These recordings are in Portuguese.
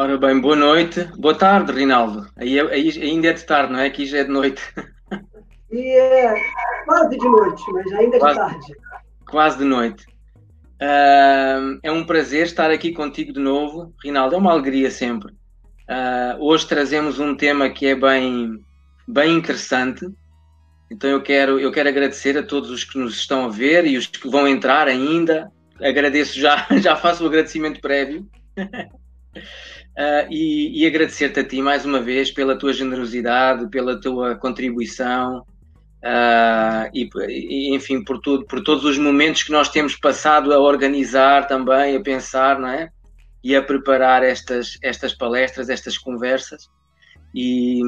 Ora bem, boa noite. Boa tarde, Rinaldo. Aí, aí ainda é de tarde, não é? Aqui já é de noite. E é quase de noite, mas ainda é de tarde. Quase de noite. Ah, é um prazer estar aqui contigo de novo, Rinaldo. É uma alegria sempre. Ah, hoje trazemos um tema que é bem, bem interessante. Então eu quero, eu quero agradecer a todos os que nos estão a ver e os que vão entrar ainda. Agradeço já, já faço o agradecimento prévio. Ah, e, e agradecer-te a ti mais uma vez pela tua generosidade, pela tua contribuição, ah, e, e, enfim, por tudo, por todos os momentos que nós temos passado a organizar também, a pensar, não é? E a preparar estas, estas palestras, estas conversas, e,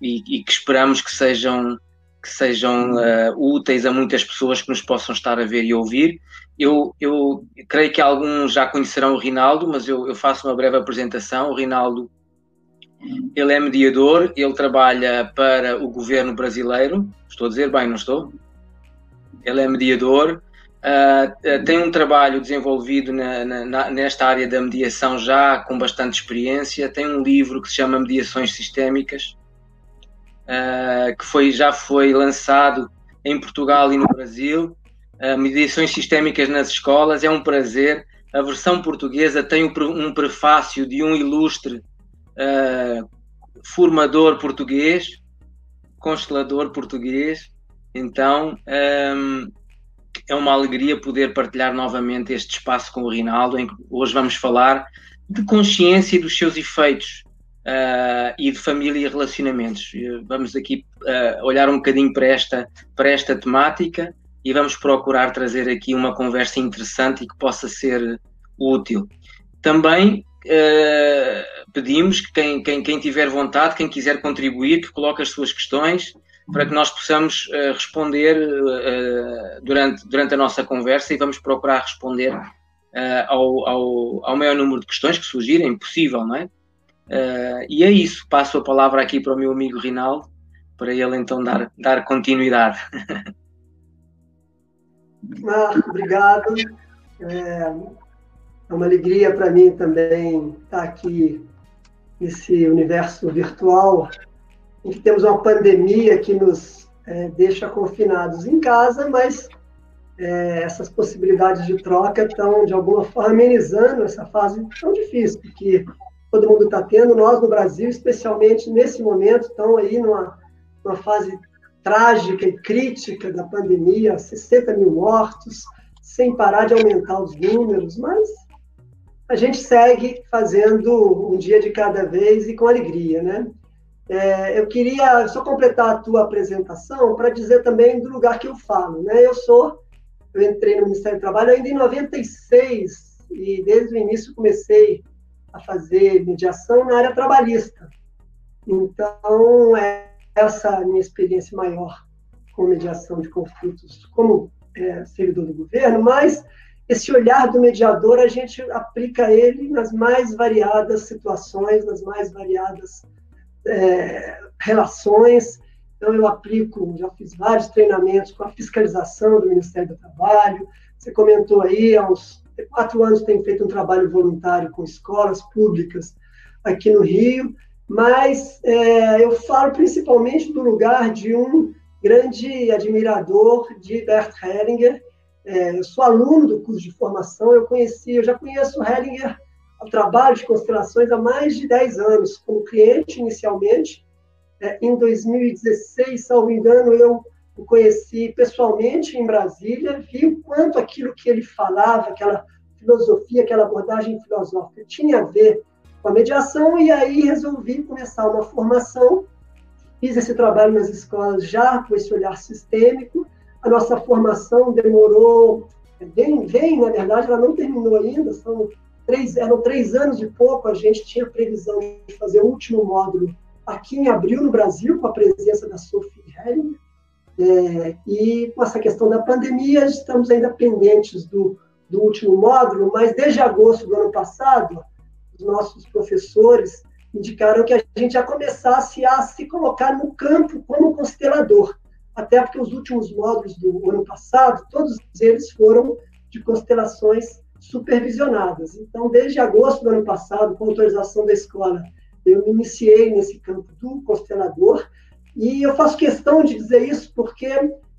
e que esperamos que sejam, que sejam ah, úteis a muitas pessoas que nos possam estar a ver e ouvir. Eu, eu creio que alguns já conhecerão o Rinaldo, mas eu, eu faço uma breve apresentação. O Rinaldo ele é mediador, ele trabalha para o governo brasileiro. Estou a dizer bem, não estou? Ele é mediador, uh, uh, tem um trabalho desenvolvido na, na, nesta área da mediação já com bastante experiência. Tem um livro que se chama Mediações Sistémicas, uh, que foi, já foi lançado em Portugal e no Brasil. mediações Sistémicas nas Escolas é um prazer. A versão portuguesa tem um prefácio de um ilustre uh, formador português, constelador português. Então um, é uma alegria poder partilhar novamente este espaço com o Rinaldo, em que hoje vamos falar de consciência e dos seus efeitos uh, e de família e relacionamentos. Vamos aqui uh, olhar um bocadinho para esta, para esta temática e vamos procurar trazer aqui uma conversa interessante e que possa ser útil. Também uh, pedimos que quem, quem, quem, tiver vontade, quem quiser contribuir, que coloque as suas questões para que nós possamos uh, responder uh, durante, durante a nossa conversa e vamos procurar responder ao, ao, ao maior número de questões que surgirem, possível, não é? E é isso, passo a palavra aqui para o meu amigo Rinaldo, para ele então dar, dar continuidade. Ah, obrigado. É, é uma alegria para mim também estar aqui nesse universo virtual, em que temos uma pandemia que nos é, deixa confinados em casa, mas é, essas possibilidades de troca estão, de alguma forma, amenizando essa fase tão difícil que todo mundo está tendo. Nós, no Brasil, especialmente nesse momento, estão aí numa, numa fase trágica e crítica da pandemia 60 mil mortos, sem parar de aumentar os números, mas a gente segue fazendo um dia de cada vez e com alegria, né? É, eu queria só completar a tua apresentação para dizer também do lugar que eu falo, né? Eu sou, eu entrei no Ministério do Trabalho ainda em 96 e desde o início comecei a fazer mediação na área trabalhista. Então, é essa a minha experiência maior com mediação de conflitos como é, servidor do governo, mas esse olhar do mediador, a gente aplica ele nas mais variadas situações, nas mais variadas é, relações. Então, eu aplico, já fiz vários treinamentos com a fiscalização do Ministério do Trabalho. Você comentou aí, há uns quatro anos tenho feito um trabalho voluntário com escolas públicas aqui no Rio, mas é, eu falo principalmente do lugar de um grande admirador de Bert Hellinger, é, eu sou aluno do curso de formação, eu conheci, eu já conheço Hellinger, o trabalho de constelações há mais de 10 anos, como cliente inicialmente. É, em 2016, salvo engano, eu o conheci pessoalmente em Brasília, vi o quanto aquilo que ele falava, aquela filosofia, aquela abordagem filosófica tinha a ver com a mediação, e aí resolvi começar uma formação. Fiz esse trabalho nas escolas já com esse olhar sistêmico, a nossa formação demorou, bem, bem, na verdade, ela não terminou ainda, são três, eram três anos e pouco, a gente tinha previsão de fazer o último módulo aqui em abril no Brasil, com a presença da Sophie Helling, é, e com essa questão da pandemia, estamos ainda pendentes do, do último módulo, mas desde agosto do ano passado, os nossos professores indicaram que a gente já começasse a se colocar no campo como constelador até porque os últimos módulos do ano passado, todos eles foram de constelações supervisionadas. Então, desde agosto do ano passado, com autorização da escola, eu me iniciei nesse campo do constelador, e eu faço questão de dizer isso porque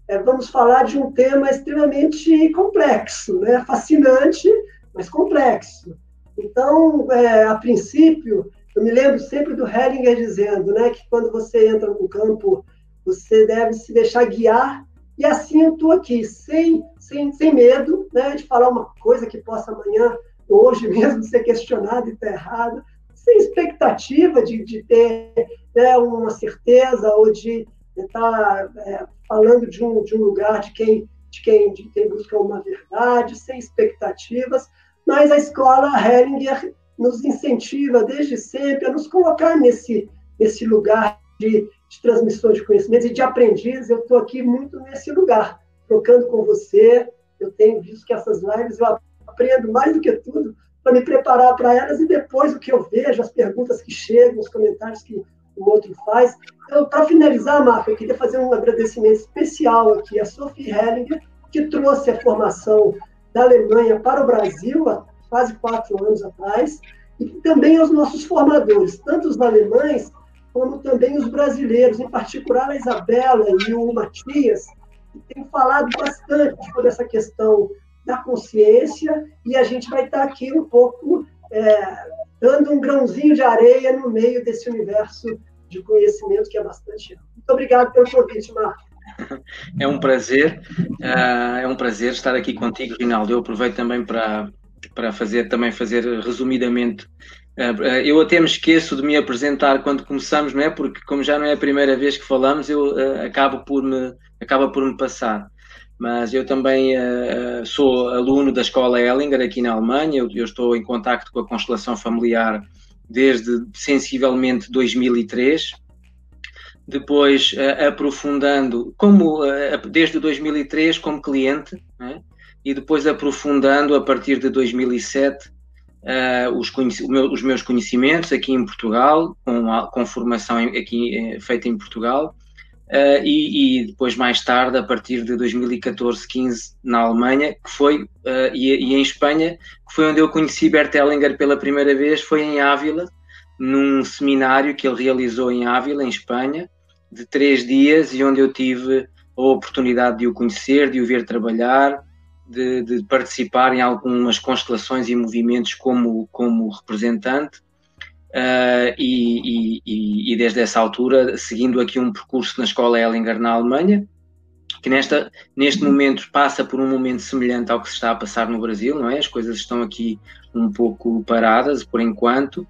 é, vamos falar de um tema extremamente complexo, né? fascinante, mas complexo. Então, é, a princípio, eu me lembro sempre do Hellinger dizendo né, que quando você entra no campo, você deve se deixar guiar, e assim eu estou aqui, sem, sem, sem medo né, de falar uma coisa que possa amanhã, hoje mesmo, ser questionada e estar tá errada, sem expectativa de, de ter né, uma certeza ou de estar é, falando de um, de um lugar de quem, de, quem, de quem busca uma verdade, sem expectativas, mas a escola Hellinger nos incentiva desde sempre a nos colocar nesse, nesse lugar de, de transmissão de conhecimentos e de aprendiz. Eu estou aqui muito nesse lugar, trocando com você. Eu tenho visto que essas lives eu aprendo mais do que tudo para me preparar para elas e depois o que eu vejo, as perguntas que chegam, os comentários que o outro faz. Então, para finalizar, Marco, eu queria fazer um agradecimento especial aqui à Sophie Hellinger, que trouxe a formação da Alemanha para o Brasil há quase quatro anos atrás, e também aos nossos formadores, tanto os alemães como também os brasileiros, em particular a Isabela e o Matias, que têm falado bastante sobre essa questão da consciência, e a gente vai estar aqui um pouco é, dando um grãozinho de areia no meio desse universo de conhecimento que é bastante. Muito obrigado pelo convite, Marco. É um prazer, uh, é um prazer estar aqui contigo, Rinaldo. Eu aproveito também para, para fazer também fazer resumidamente. Uh, eu até me esqueço de me apresentar quando começamos, não é? Porque como já não é a primeira vez que falamos, eu acabo por me acaba por me passar mas eu também sou aluno da Escola Ellinger aqui na Alemanha, eu, estou em contacto com a constelação familiar desde sensivelmente 2003, depois uh, aprofundando, como uh, desde 2003 como cliente, né? e depois aprofundando a partir de 2007 os, os, meus conhecimentos aqui em Portugal, com, a, com formação aqui feita em Portugal, Uh, e, e, depois mais tarde, a partir de 2014-15 na Alemanha, que foi, uh, e, e, em Espanha, que foi onde eu conheci Bert Hellinger pela primeira vez, foi em Ávila, num seminário que ele realizou em Ávila, em Espanha, de três dias, e onde eu tive a oportunidade de o conhecer, de o ver trabalhar, de, de participar em algumas constelações e movimentos como, como representante, Uh, e, e, e, desde essa altura, seguindo aqui um percurso na escola Ellinger na Alemanha, que nesta, neste momento passa por um momento semelhante ao que se está a passar no Brasil, não é? As coisas estão aqui um pouco paradas por enquanto,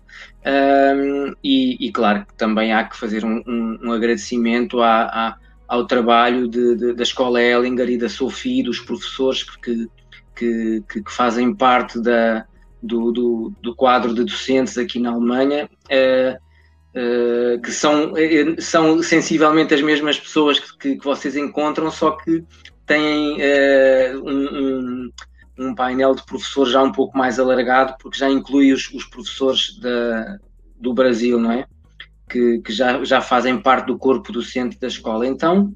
e, e, claro que também há que fazer um, um, um agradecimento à, à, ao trabalho de, de, da escola Ellinger e da Sofia, dos professores que, que, que fazem parte da, do, do, do quadro de docentes aqui na Alemanha, uh, que são, uh, são sensivelmente as mesmas pessoas que, que, vocês encontram, só que têm um, um, um, painel de professores já um pouco mais alargado, porque já inclui os, os professores da, do Brasil, não é? Que, que já, já fazem parte do corpo docente da escola. Então,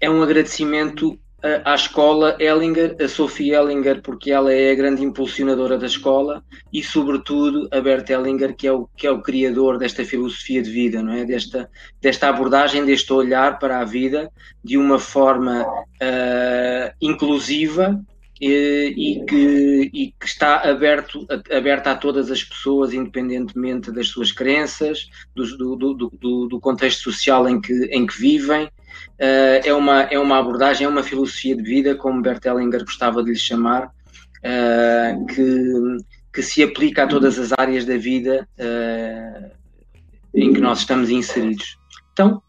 é um agradecimento à escola Ellinger, a Sophie Ellinger, porque ela é a grande impulsionadora da escola, e sobretudo a Bert Ellinger, que é o, que é o criador desta filosofia de vida, não é? desta, desta abordagem, deste olhar para a vida de uma forma uh, inclusiva e, e, que, e que está aberto, aberta a todas as pessoas, independentemente das suas crenças, do, do, do, do contexto social em que, em que vivem, é, uma, é uma abordagem, é uma filosofia de vida, como Bert Hellinger gostava de lhe chamar, uh, que, que se aplica a todas as áreas da vida uh, em que nós estamos inseridos. Então,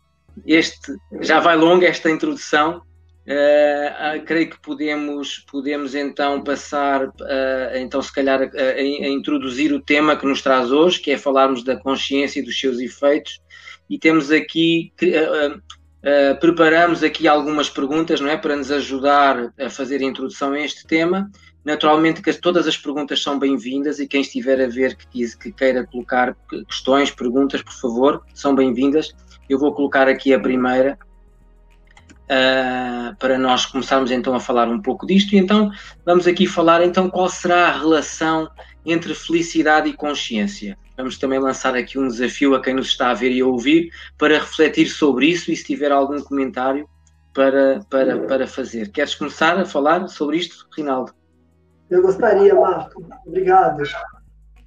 este já vai longa esta introdução. Uh, creio que podemos, podemos então passar, uh, então se calhar, a, a, introduzir o tema que nos traz hoje, que é falarmos da consciência e dos seus efeitos. E temos aqui, Uh, preparamos aqui algumas perguntas, não é, para nos ajudar a fazer a introdução a este tema. Naturalmente que todas as perguntas são bem-vindas e quem estiver a ver que, que queira colocar questões, perguntas, por favor, são bem-vindas. Eu vou colocar aqui a primeira. uh, para nós começarmos então a falar um pouco disto. E então vamos aqui falar então qual será a relação entre felicidade e consciência. Vamos também lançar aqui um desafio a quem nos está a ver e a ouvir para refletir sobre isso e se tiver algum comentário para, para, para fazer. Queres começar a falar sobre isto, Rinaldo? Eu gostaria, Marco. Obrigado.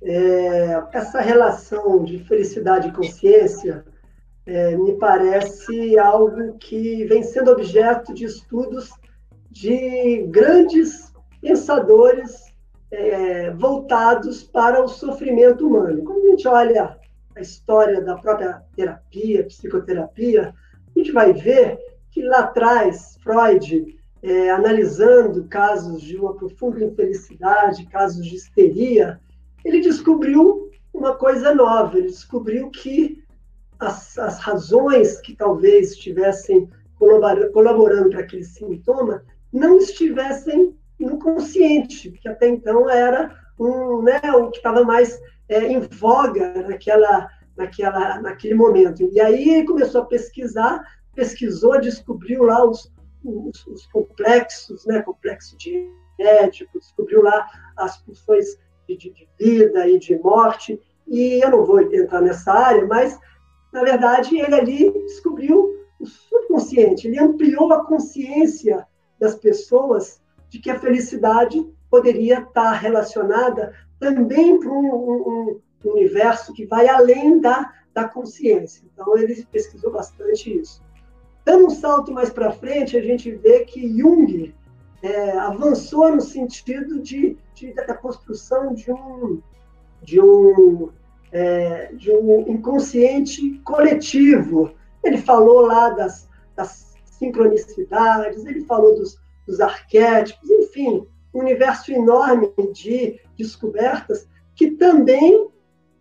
É, essa relação de felicidade e consciência é, me parece algo que vem sendo objeto de estudos de grandes pensadores é, voltados para o sofrimento humano. Quando a gente olha a história da própria terapia, psicoterapia, a gente vai ver que lá atrás, Freud, é, analisando casos de uma profunda infelicidade, casos de histeria, ele descobriu uma coisa nova, ele descobriu que as, as razões que talvez estivessem colaborando para aquele sintoma não estivessem no consciente, que até então era um, né, o que estava mais é, em voga naquela, naquela, naquele momento. E aí ele começou a pesquisar, pesquisou, descobriu lá os, os, os complexos, né, complexo de ético, descobriu lá as funções de, de, de vida e de morte, e eu não vou entrar nessa área, mas na verdade, ele ali descobriu o subconsciente, ele ampliou a consciência das pessoas de que a felicidade poderia estar relacionada também para um, um, um universo que vai além da, da consciência. Então, ele pesquisou bastante isso. Dando um salto mais para frente, a gente vê que Jung é, avançou no sentido de, de, da construção de um, de um é, de um inconsciente coletivo. Ele falou lá das, das sincronicidades, ele falou dos, dos arquétipos, enfim, um universo enorme de descobertas que também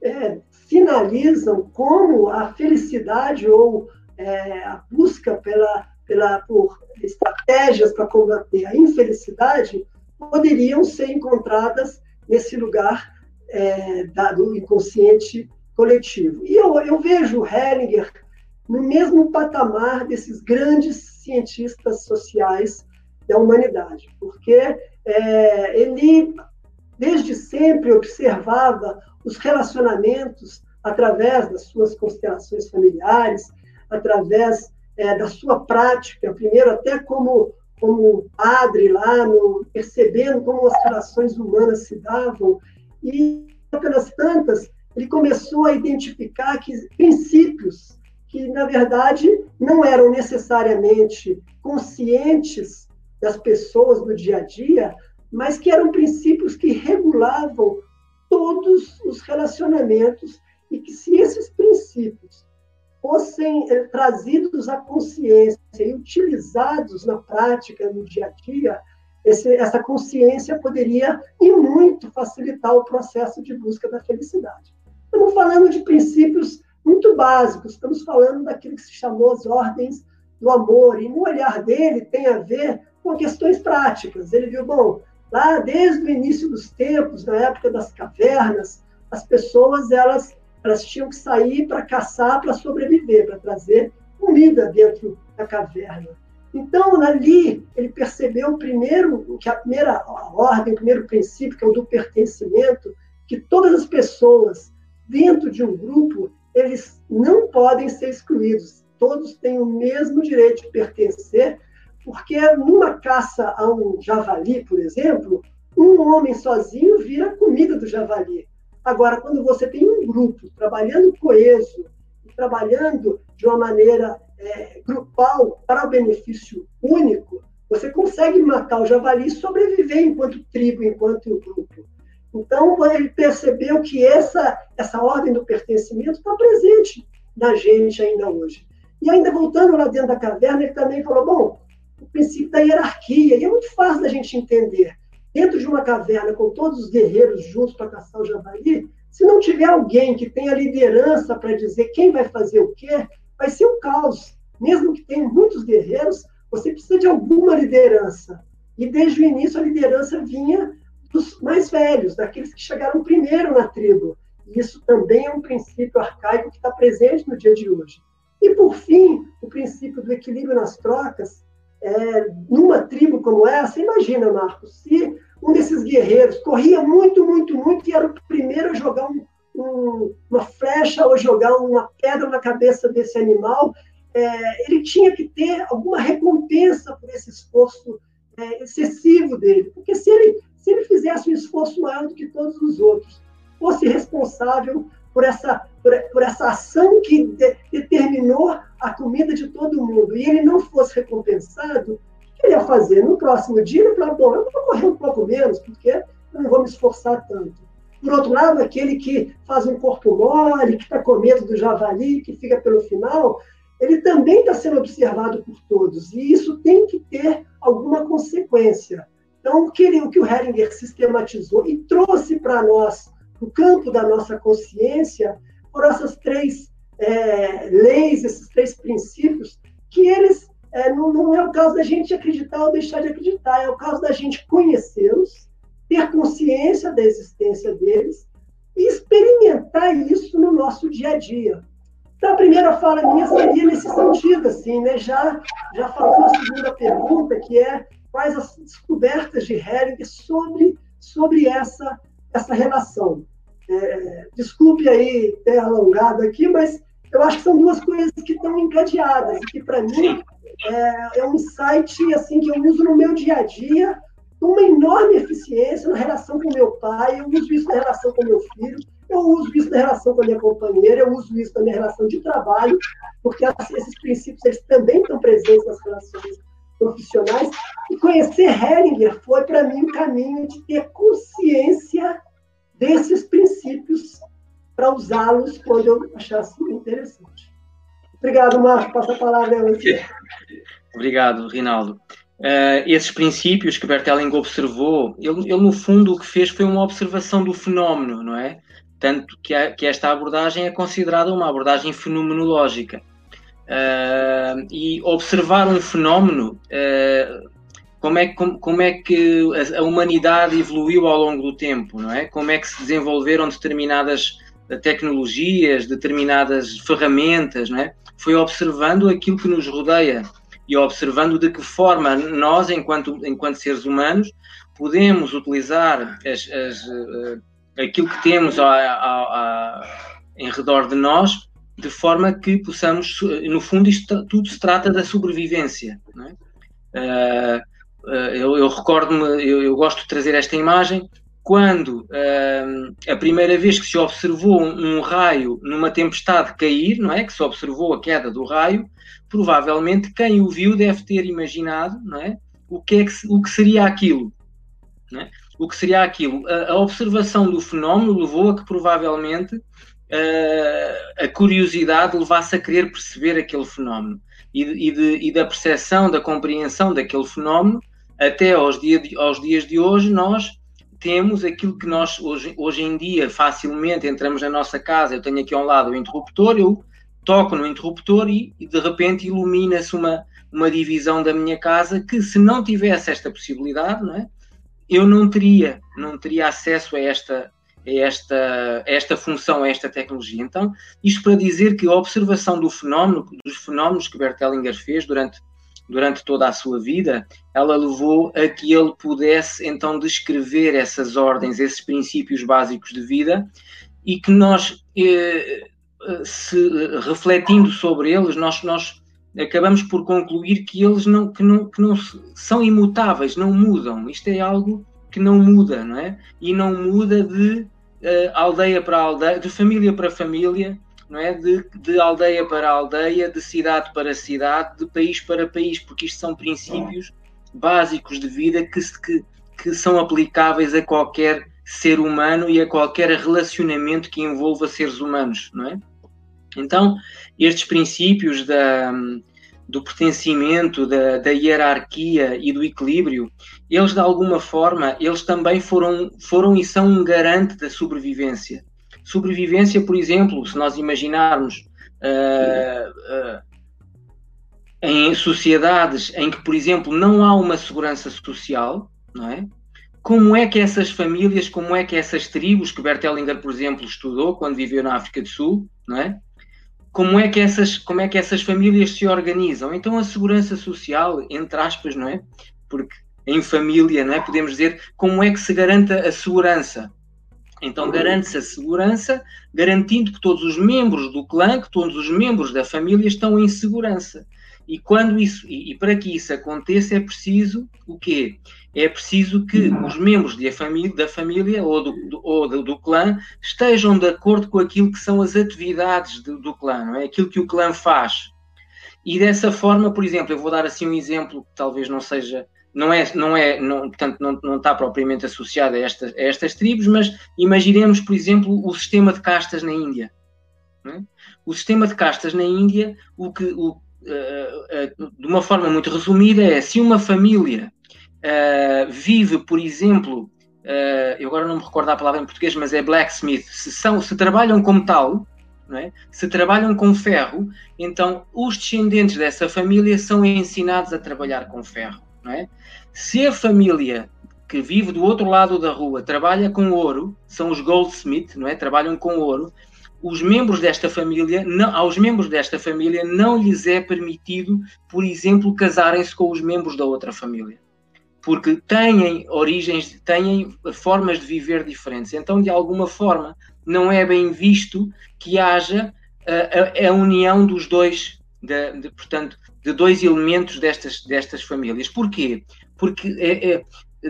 é, sinalizam como a felicidade ou é, a busca pela, pela, por estratégias para combater a infelicidade poderiam ser encontradas nesse lugar é, da, do inconsciente coletivo. E eu, eu vejo Hellinger no mesmo patamar desses grandes cientistas sociais da humanidade, porque é, ele, desde sempre, observava os relacionamentos através das suas constelações familiares, através é, da sua prática, primeiro até como, como padre lá, no, percebendo como as relações humanas se davam, e, pelas tantas, ele começou a identificar que princípios que, na verdade, não eram necessariamente conscientes das pessoas no dia a dia, mas que eram princípios que regulavam todos os relacionamentos e que, se esses princípios fossem eh, trazidos à consciência e utilizados na prática, no dia a dia, esse, essa consciência poderia e muito facilitar o processo de busca da felicidade. Estamos falando de princípios muito básicos, estamos falando daquilo que se chamou as ordens do amor, e no olhar dele tem a ver com questões práticas. Ele viu, bom, lá desde o início dos tempos, na época das cavernas, as pessoas elas, elas tinham que sair para caçar, para sobreviver, para trazer comida dentro da caverna. Então, ali, ele percebeu primeiro que a primeira ordem, o primeiro princípio, que é o do pertencimento, que todas as pessoas dentro de um grupo, eles não podem ser excluídos. Todos têm o mesmo direito de pertencer, porque numa caça a um javali, por exemplo, um homem sozinho vira comida do javali. Agora, quando você tem um grupo trabalhando coeso, trabalhando de uma maneira é, grupal para o benefício único, você consegue matar o javali e sobreviver enquanto tribo, enquanto grupo. Então, ele percebeu que essa, essa ordem do pertencimento está presente na gente ainda hoje. E ainda voltando lá dentro da caverna, ele também falou, bom, princípio da hierarquia, e é muito fácil da gente entender. Dentro de uma caverna, com todos os guerreiros juntos para caçar o javali, se não tiver alguém que tenha liderança para dizer quem vai fazer o quê, vai ser um caos. Mesmo que tenha muitos guerreiros, você precisa de alguma liderança. E desde o início a liderança vinha dos mais velhos, daqueles que chegaram primeiro na tribo. E isso também é um princípio arcaico que está presente no dia de hoje. E, por fim, o princípio do equilíbrio nas trocas, é, numa tribo como essa, imagina, Marcos, se um desses guerreiros corria muito, muito, muito e era o primeiro a jogar um, um, uma flecha ou jogar uma pedra na cabeça desse animal, é, ele tinha que ter alguma recompensa por esse esforço é, excessivo dele. Porque se ele, se ele fizesse um esforço maior do que todos os outros, fosse responsável por essa, por, por essa ação que de, determinou a comida de todo mundo, e ele não fosse recompensado, o que ele ia fazer? No próximo dia, ele falava, bom, eu vou correr um pouco menos, porque eu não vou me esforçar tanto. Por outro lado, aquele que faz um corpo mole, que está com medo do javali, que fica pelo final, ele também está sendo observado por todos, e isso tem que ter alguma consequência. Então, o que, o, que o Heringer sistematizou e trouxe para nós, no campo da nossa consciência, foram essas três é, leis, esses três princípios, que eles é, não, não, é o caso da gente acreditar ou deixar de acreditar, é o caso da gente conhecê-los, ter consciência da existência deles e experimentar isso no nosso dia a dia. Então, a primeira fala minha seria nesse sentido, assim, né? já, já falando a segunda pergunta, que é quais as descobertas de Hering sobre, sobre essa, essa relação. É, desculpe aí ter alongado aqui, mas eu acho que são duas coisas que estão encadeadas, e que para mim é, é, um insight assim, que eu uso no meu dia a dia, com uma enorme eficiência na relação com meu pai, eu uso isso na relação com meu filho, eu uso isso na relação com a minha companheira, eu uso isso na minha relação de trabalho, porque esses princípios eles também estão presentes nas relações profissionais. E conhecer Hellinger foi, para mim, um caminho de ter consciência desses princípios para usá-los quando eu achasse interessante. Obrigado, Marco. Passa a palavra a você. Obrigado, Rinaldo. Uh, esses princípios que Bertelling observou, ele, ele, no fundo o que fez foi uma observação do fenómeno, não é? Tanto que, a, que esta abordagem é considerada uma abordagem fenomenológica. Uh, e observar um fenómeno, uh, como, é, como, como é que a, humanidade evoluiu ao longo do tempo, não é? Como é que se desenvolveram determinadas tecnologias, determinadas ferramentas, não é? Foi observando aquilo que nos rodeia e observando de que forma nós, enquanto, enquanto seres humanos, podemos utilizar as, as, uh, aquilo que temos a, a, a, em redor de nós, de forma que possamos, no fundo, isto tudo se trata da sobrevivência. É? Uh, uh, eu, eu recordo-me, eu, eu, gosto de trazer esta imagem, quando uh, a primeira vez que se observou um, um, raio numa tempestade cair, não é? Que se observou a queda do raio, provavelmente quem o viu deve ter imaginado, não é? O que, é que, o que seria aquilo, não é? o que seria aquilo? A, a observação do fenómeno levou a que provavelmente uh, a curiosidade levasse a querer perceber aquele fenómeno e, e, de, e da percepção, da compreensão daquele fenómeno até aos, dia de, aos dias de hoje nós temos aquilo que nós hoje, hoje em dia facilmente entramos na nossa casa, eu tenho aqui ao lado o interruptor, eu toco no interruptor e, e de repente ilumina-se uma, uma divisão da minha casa que se não tivesse esta possibilidade, não é? eu não teria, não teria acesso a esta, esta, esta função, a esta tecnologia. Então, isto para dizer que a observação do fenómeno, dos fenómenos que Bert Hellinger fez durante, durante toda a sua vida, ela levou a que ele pudesse então descrever essas ordens, esses princípios básicos de vida e que nós, eh, se, refletindo sobre eles, nós, nós acabamos por concluir que eles não, que não, que não são imutáveis, não mudam. Isto é algo que não muda, não é? E não muda de uh, aldeia para aldeia, de família para família, não é? De, de aldeia para aldeia, de cidade para cidade, de país para país, porque isto são princípios básicos de vida que, que, que são aplicáveis a qualquer ser humano e a qualquer relacionamento que envolva seres humanos, não é? Então, estes princípios da, do pertencimento, da, da, hierarquia e do equilíbrio, eles de alguma forma, eles também foram, foram e são um garante da sobrevivência. Sobrevivência, por exemplo, se nós imaginarmos uh, uh, em sociedades em que, por exemplo, não há uma segurança social, não é? Como é que essas famílias, como é que essas tribos que Bert Hellinger, por exemplo, estudou quando viveu na África do Sul, não é? como é que essas, como é que essas famílias se organizam? Então a segurança social, entre aspas, não é? Porque em família, não é? Podemos dizer como é que se garanta a segurança. Então garante-se a segurança, garantindo que todos os membros do clã, que todos os membros da família estão em segurança. E quando isso, e, e para que isso aconteça, é preciso o quê? É preciso que os membros família, da família ou, do, do, ou do, do, clã estejam de acordo com aquilo que são as atividades do, do clã, não é? Aquilo que o clã faz. E dessa forma, por exemplo, eu vou dar assim um exemplo que talvez não seja não é, não é, não, portanto, não, não está propriamente associado a, esta, a estas tribos, mas imaginemos, por exemplo, o sistema de castas na Índia. É? O sistema de castas na Índia, o que, o, uh, uh, de uma forma muito resumida, é se uma família uh, vive, por exemplo, eu agora não me recordo a palavra em português, mas é blacksmith, se, são, se trabalham como tal, é? se trabalham com ferro, então os descendentes dessa família são ensinados a trabalhar com ferro é? Se a família que vive do outro lado da rua trabalha com ouro, são os goldsmith, não é? Trabalham com ouro. Os membros desta família, não, aos membros desta família não lhes é permitido, por exemplo, casarem-se com os membros da outra família, porque têm origens, têm formas de viver diferentes. Então, de alguma forma, não é bem visto que haja a, a, a união dos dois, de, de, portanto, de dois elementos destas, destas famílias. Porquê? Porque é, é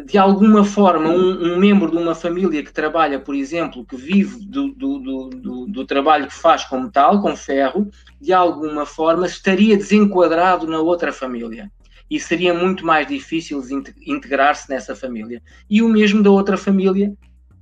de alguma forma, um, um, membro de uma família que trabalha, por exemplo, que vive do, do, do, do, trabalho que faz com metal, com ferro, de alguma forma estaria desenquadrado na outra família. E seria muito mais difícil integrar-se nessa família. E o mesmo da outra família,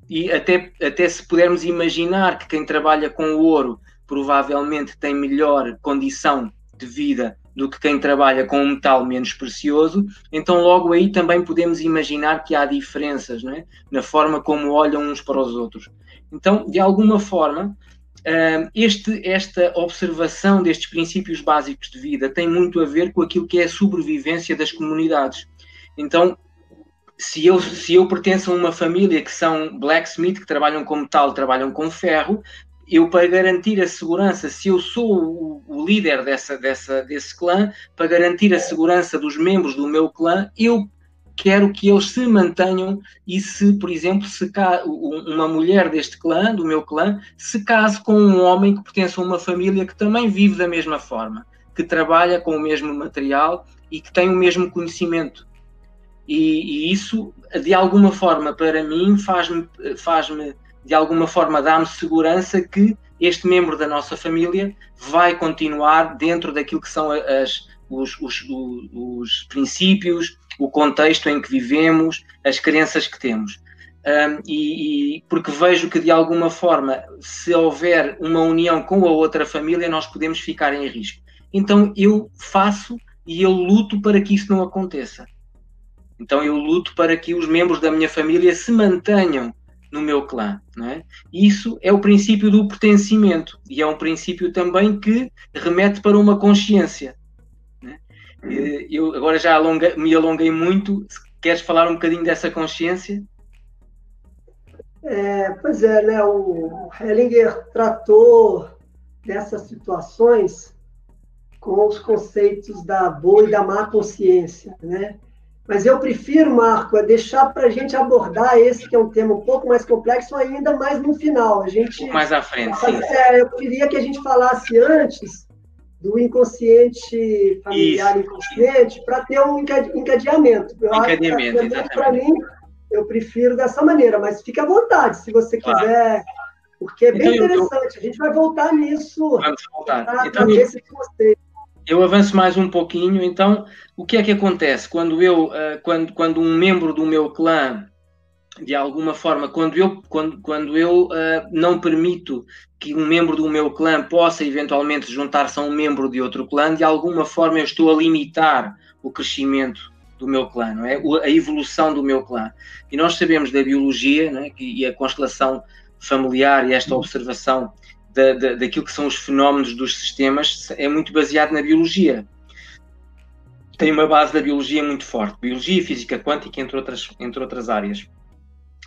e até, até se pudermos imaginar que quem trabalha com ouro provavelmente tem melhor condição de vida do que quem trabalha com um metal menos precioso, então logo aí também podemos imaginar que há diferenças é? na forma como olham uns para os outros. Então, de alguma forma, hum, este, esta observação destes princípios básicos de vida tem muito a ver com aquilo que é a sobrevivência das comunidades. Então, se eu, se eu pertenço a uma família que são blacksmith, que trabalham com metal, trabalham com ferro, eu para garantir a segurança, se eu sou o, o, líder dessa, dessa, desse clã, para garantir a segurança dos membros do meu clã, eu quero que eles se mantenham e se, por exemplo, se uma mulher deste clã, do meu clã, se case com um homem que pertence a uma família que também vive da mesma forma, que trabalha com o mesmo material e que tem o mesmo conhecimento. E, e isso, de alguma forma, para mim, faz-me faz, -me, de alguma forma dá-me segurança que este membro da nossa família vai continuar dentro daquilo que são as, os, os, os, princípios, o contexto em que vivemos, as crenças que temos. Um, e, e, porque vejo que de alguma forma, se houver uma união com a outra família, nós podemos ficar em risco. Então eu faço e eu luto para que isso não aconteça. Então eu luto para que os membros da minha família se mantenham no meu clã. Não é? Isso é o princípio do pertencimento e é um princípio também que remete para uma consciência. É? Eu agora já me alonguei muito. Queres falar um bocadinho dessa consciência? É, pois é, né? O Hellinger tratou dessas situações com os conceitos da boa e da má consciência, né? Mas eu prefiro, Marco, é deixar para a gente abordar esse, que é um tema um pouco mais complexo, ainda mais no final. A gente, mais à frente, sim. É, eu queria que a gente falasse antes do inconsciente familiar Isso. inconsciente para ter um encadeamento. Eu encadeamento, acho Para mim, eu prefiro dessa maneira, mas fique à vontade, se você claro. quiser, porque é bem então, interessante. Eu... A gente vai voltar nisso. Vamos voltar. Pra, então, pra você eu avanço mais um pouquinho, então o que é que acontece quando eu, uh, quando, quando um membro do meu clã, de alguma forma, quando eu, quando, quando eu uh, não permito que um membro do meu clã possa eventualmente juntar-se a um membro de outro clã, de alguma forma eu estou a limitar o crescimento do meu clã, não é? A evolução do meu clã. E nós sabemos da biologia, não é? e a constelação familiar e esta observação da, da, daquilo que são os fenómenos dos sistemas é muito baseado na biologia. Tem uma base da biologia muito forte, biologia física quântica, entre outras, entre outras áreas.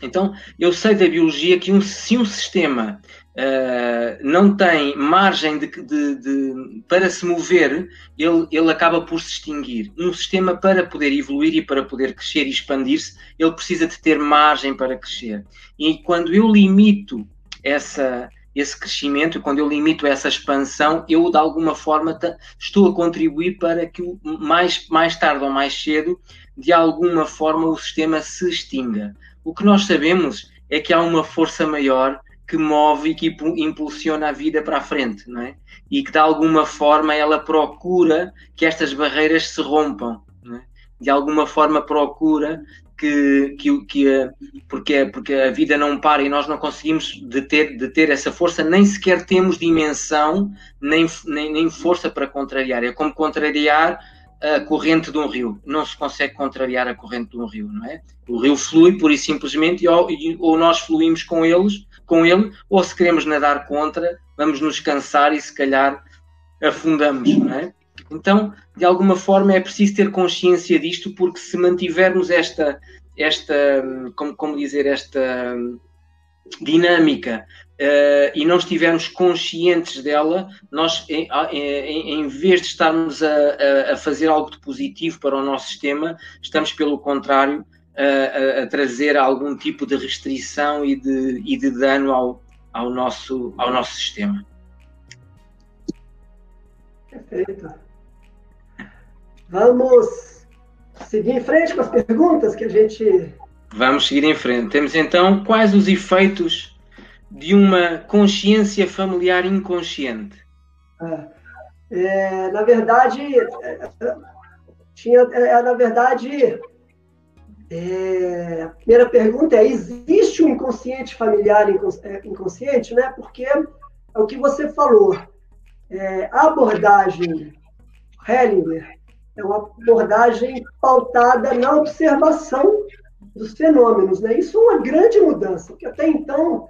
Então, eu sei da biologia que um, se um sistema uh, não tem margem de, de, de, para se mover, ele, ele acaba por se extinguir. Um sistema, para poder evoluir e para poder crescer e expandir-se, ele precisa de ter margem para crescer. E quando eu limito essa, esse crescimento, quando eu limito essa expansão, eu de alguma forma estou a contribuir para que mais, mais tarde ou mais cedo, de alguma forma, o sistema se extinga. O que nós sabemos é que há uma força maior que move e que impulsiona a vida para a frente, não é? E que de alguma forma ela procura que estas barreiras se rompam, é? de alguma forma procura que, que, que porque, porque a vida não para e nós não conseguimos deter, deter essa força, nem sequer temos dimensão nem, nem, nem força para contrariar. É como contrariar a corrente de um rio. Não se consegue contrariar a corrente de um rio, não é? O rio flui pura e simplesmente, ou, ou nós fluímos com eles, com ele, ou se queremos nadar contra, vamos nos cansar e se calhar afundamos, não é? Então, de alguma forma, é preciso ter consciência disto, porque se mantivermos esta, esta como, como dizer, esta dinâmica uh, e não estivermos conscientes dela, nós, em, em, em vez de estarmos a, a, fazer algo de positivo para o nosso sistema, estamos, pelo contrário, a, a, trazer algum tipo de restrição e de, e de dano ao, ao, nosso, ao nosso sistema. Perfeito. Vamos seguir em frente com as perguntas que a gente. Vamos seguir em frente. Temos então quais os efeitos de uma consciência familiar inconsciente? É, é na verdade, é, é, tinha, é, na verdade, é, a primeira pergunta é: existe um inconsciente familiar é, inconsciente? Né? Porque é o que você falou. É, a abordagem Hellinger é uma abordagem pautada na observação dos fenômenos. Né? Isso é uma grande mudança, porque até então o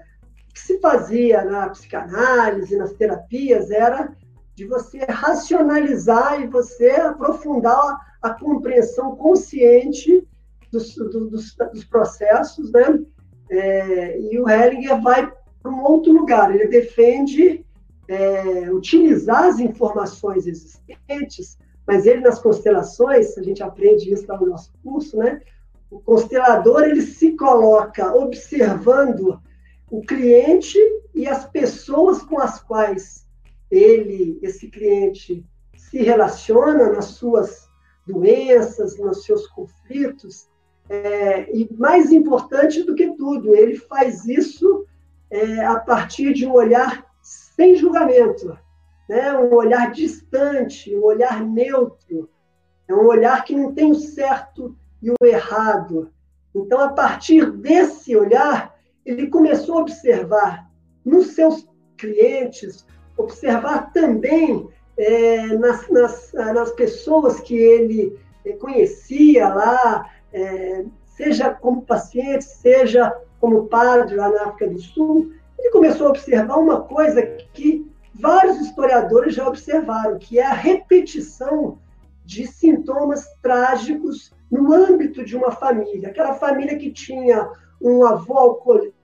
que se fazia na psicanálise, nas terapias, era de você racionalizar e você aprofundar a, compreensão consciente dos, dos, dos processos, né? É, e o Hellinger vai para um outro lugar. Ele defende é, utilizar as informações existentes, mas ele nas constelações, a gente aprende isso lá no nosso curso, né? O constelador ele se coloca observando o cliente e as pessoas com as quais ele, esse cliente, se relaciona nas suas doenças, nos seus conflitos, é, e mais importante do que tudo, ele faz isso é, a partir de um olhar sem julgamento, né? um olhar distante, um olhar neutro, é um olhar que não tem o certo e o errado. Então, a partir desse olhar, ele começou a observar nos seus clientes, observar também é, nas, nas, nas pessoas que ele é, conhecia lá, é, seja como paciente, seja como padre lá na África do Sul, ele começou a observar uma coisa que vários historiadores já observaram, que é a repetição de sintomas trágicos no âmbito de uma família. Aquela família que tinha um avô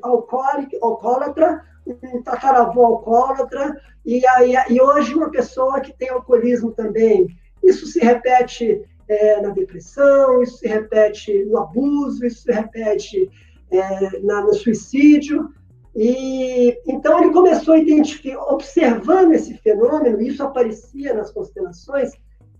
alcoólatra, um tataravô alcoólatra, e, aí, e hoje uma pessoa que tem alcoolismo também. Isso se repete é, na depressão, isso se repete no abuso, isso se repete é, na, no suicídio. E então ele começou a identificar, observando esse fenômeno, isso aparecia nas constelações,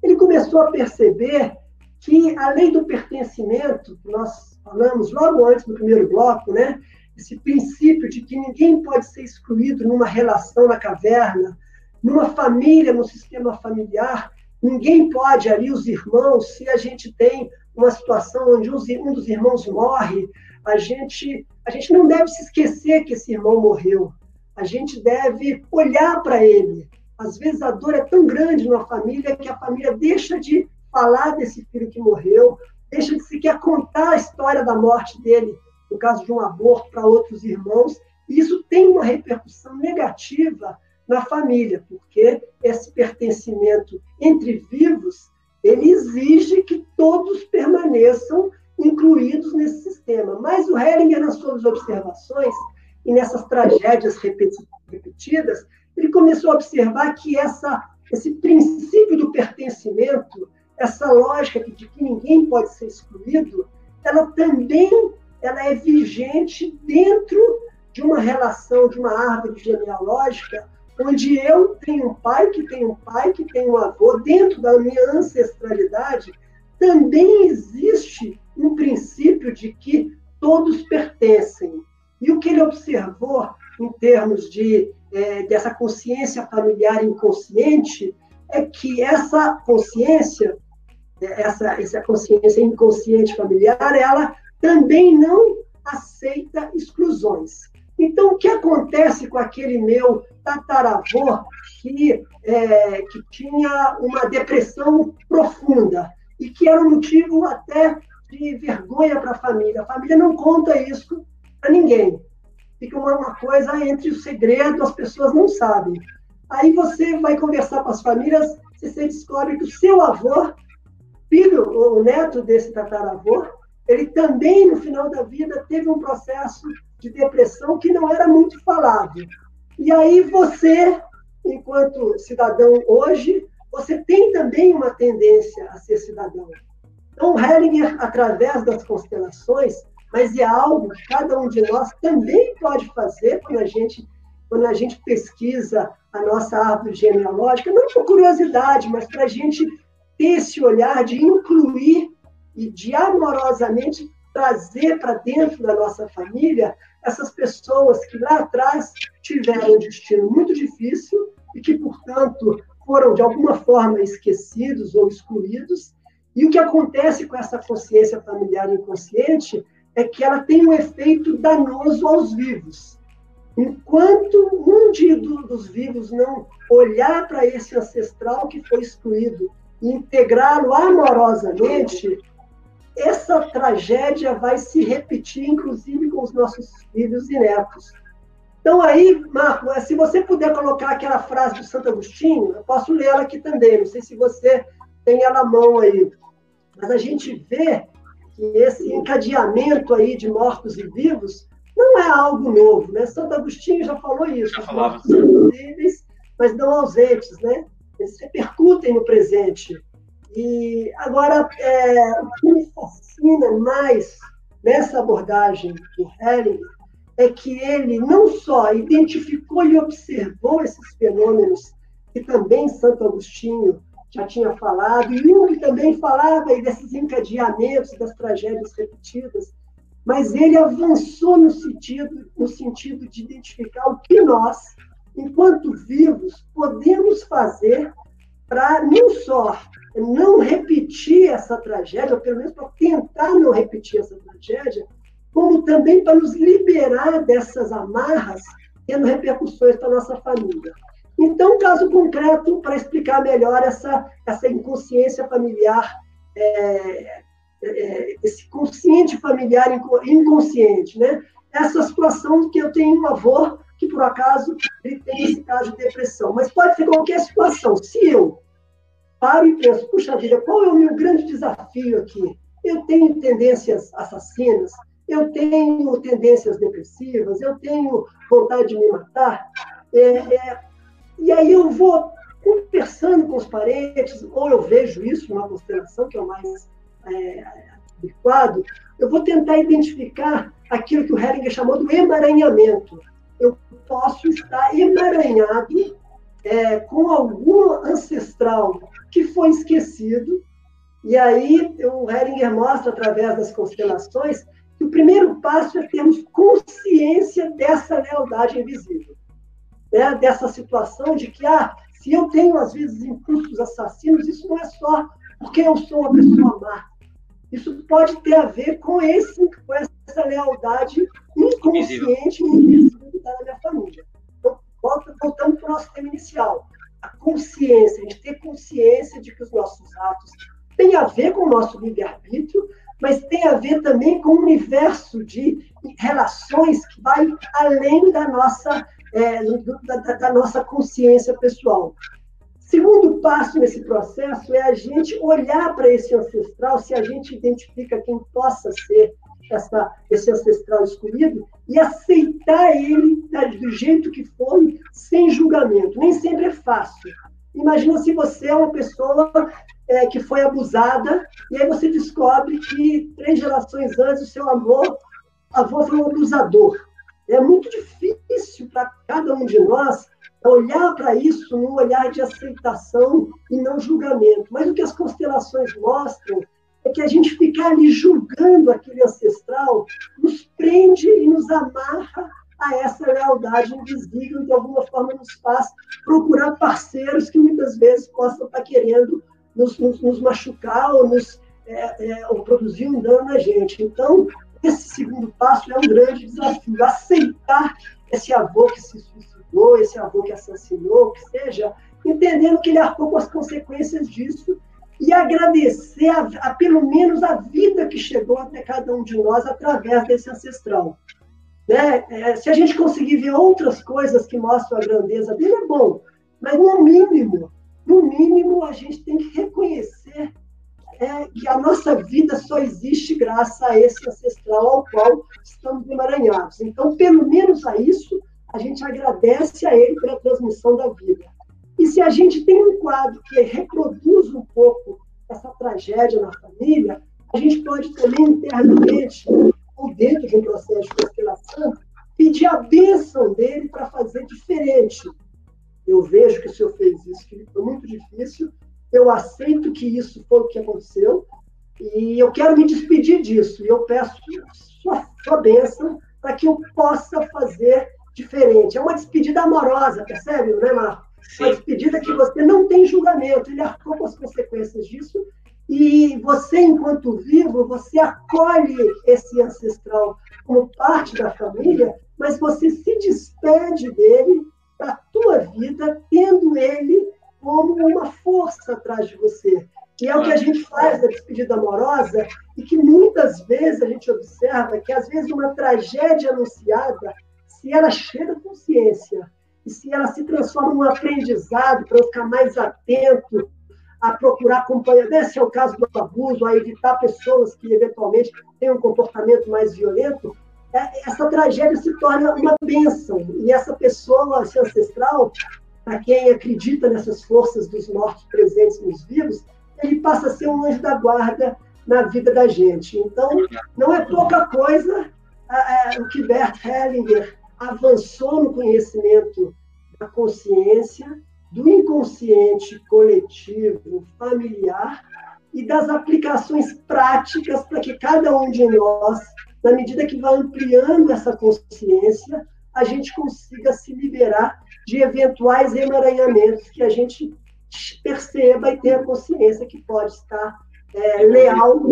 ele começou a perceber que além do pertencimento, que nós falamos logo antes do primeiro bloco, né, esse princípio de que ninguém pode ser excluído numa relação na caverna, numa família, no sistema familiar, Ninguém pode ali, os irmãos, se a gente tem uma situação onde um dos irmãos morre, a gente, a gente não deve se esquecer que esse irmão morreu. A gente deve olhar para ele. Às vezes a dor é tão grande numa família que a família deixa de falar desse filho que morreu, deixa de sequer contar a história da morte dele, no caso de um aborto, para outros irmãos. E isso tem uma repercussão negativa na família, porque esse pertencimento entre vivos ele exige que todos permaneçam incluídos nesse sistema. Mas o Hellinger, nas suas observações e nessas tragédias repetidas, ele começou a observar que essa, esse princípio do pertencimento, essa lógica de que ninguém pode ser excluído, ela também ela é vigente dentro de uma relação, de uma árvore genealógica, onde eu tenho um pai que tem um pai que tem um avô, dentro da minha ancestralidade, também existe um princípio de que todos pertencem. E o que ele observou em termos de é, dessa consciência familiar inconsciente é que essa consciência, essa, essa consciência inconsciente familiar, ela também não aceita exclusões. Então, o que acontece com aquele meu tataravô que, é, que tinha uma depressão profunda e que era um motivo até de vergonha para a família? A família não conta isso para ninguém. Fica uma, uma coisa entre o segredo, as pessoas não sabem. Aí você vai conversar com as famílias, você descobre que o seu avô, filho ou neto desse tataravô, ele também, no final da vida, teve um processo de depressão que não era muito falado. E aí você, enquanto cidadão hoje, você tem também uma tendência a ser cidadão. Então, Hellinger, através das constelações, mas é algo que cada um de nós também pode fazer quando a gente, quando a gente pesquisa a nossa árvore genealógica, não por curiosidade, mas para a gente ter esse olhar de incluir e de amorosamente trazer para dentro da nossa família essas pessoas que lá atrás tiveram um destino muito difícil e que, portanto, foram de alguma forma esquecidos ou excluídos. E o que acontece com essa consciência familiar inconsciente é que ela tem um efeito danoso aos vivos. Enquanto um de, dos vivos não olhar para esse ancestral que foi excluído e integrá-lo amorosamente, essa tragédia vai se repetir, inclusive com os nossos filhos e netos. Então, aí, Marco, é, se você puder colocar aquela frase do Santo Agostinho, eu posso ler ela aqui também, não sei se você tem ela à mão aí. Mas a gente vê que esse encadeamento aí de mortos e vivos não é algo novo, né? Santo Agostinho já falou isso. Já falava. Possíveis, mas não ausentes, né? Eles repercutem no presente. E agora, é, o que me fascina mais nessa abordagem do Helling é que ele não só identificou e observou esses fenômenos que também Santo Agostinho já tinha falado, e Jung também falava desses encadeamentos das tragédias repetidas, mas ele avançou no sentido, no sentido de identificar o que nós, enquanto vivos, podemos fazer para não só não repetir essa tragédia, ou pelo menos para tentar não repetir essa tragédia, como também para nos liberar dessas amarras, tendo repercussões para nossa família. Então, um caso concreto para explicar melhor essa, essa inconsciência familiar, é, é, esse consciente familiar inconsciente, né? Essa situação que eu tenho um avô que, por acaso, ele tem esse caso de depressão. Mas pode ser qualquer situação. Se eu paro e penso, puxa vida, qual é o meu grande desafio aqui? Eu tenho tendências assassinas, eu tenho tendências depressivas, eu tenho vontade de me matar. É, é, e aí eu vou conversando com os parentes, ou eu vejo isso numa constelação, que é o mais é, adequado, eu vou tentar identificar aquilo que o Heringer chamou do emaranhamento. Eu posso estar emaranhado é, com algum ancestral que foi esquecido. E aí o Heringer mostra, através das constelações, que o primeiro passo é termos consciência dessa lealdade invisível. Né? Dessa situação de que, ah, se eu tenho, às vezes, impulsos assassinos, isso não é só porque eu sou uma pessoa má. Isso pode ter a ver com, esse, com essa lealdade inconsciente e invisível na minha família voltando para o nosso tema inicial. A consciência, a gente ter consciência de que os nossos atos têm a ver com o nosso livre-arbítrio, mas tem a ver também com um universo de relações que vai além da nossa, é, da, da nossa consciência pessoal. Segundo passo nesse processo é a gente olhar para esse ancestral, se a gente identifica quem possa ser essa, esse ancestral escolhido, e aceitar ele do jeito que foi, sem julgamento. Nem sempre é fácil. Imagina se você é uma pessoa é, que foi abusada, e aí você descobre que três gerações antes o seu avô, avô foi um abusador. É muito difícil para cada um de nós olhar para isso num olhar de aceitação e não julgamento. Mas o que as constelações mostram é que a gente ficar ali julgando aquele ancestral nos prende e nos amarra a essa lealdade invisível e de alguma forma nos faz procurar parceiros que muitas vezes possam estar querendo nos, nos, nos machucar ou, nos, é, é, ou produzir um dano na gente. Então, esse segundo passo é um grande desafio, aceitar esse avô que se suicidou, esse avô que assassinou, que seja, entendendo que ele arcou com as consequências disso e agradecer a, a, pelo menos a vida que chegou até cada um de nós através desse ancestral. Né? É, se a gente conseguir ver outras coisas que mostram a grandeza dele, é bom, mas no mínimo, no mínimo, a gente tem que reconhecer é, que a nossa vida só existe graças a esse ancestral ao qual estamos emaranhados. Então, pelo menos a isso, a gente agradece a ele pela transmissão da vida. E se a gente tem um quadro que reproduz um pouco essa tragédia na família, a gente pode também internamente, ou dentro de um processo de constelação, pedir a bênção dele para fazer diferente. Eu vejo que o senhor fez isso, que foi muito difícil, eu aceito que isso foi o que aconteceu, e eu quero me despedir disso, e eu peço sua, sua bênção para que eu possa fazer diferente. É uma despedida amorosa, percebe, não é, Marco? Uma despedida que você não tem julgamento, ele arcou com as consequências disso, e você, enquanto vivo, você acolhe esse ancestral como parte da família, mas você se despede dele para a tua vida, tendo ele como uma força atrás de você. E é o que a gente faz da despedida amorosa, e que muitas vezes a gente observa que, às vezes, uma tragédia anunciada, se ela chega à consciência e se ela se transforma num aprendizado para eu ficar mais atento a procurar companhia, esse é o caso do abuso, a evitar pessoas que eventualmente têm um comportamento mais violento, essa tragédia se torna uma bênção. E essa pessoa, esse ancestral, para quem acredita nessas forças dos mortos presentes nos vivos, ele passa a ser um anjo da guarda na vida da gente. Então, não é pouca coisa o que Bert Hellinger avançou no conhecimento da consciência, do inconsciente coletivo, familiar e das aplicações práticas para que cada um de nós, na medida que vai ampliando essa consciência, a gente consiga se liberar de eventuais emaranhamentos que a gente perceba e tenha consciência que pode estar é, leal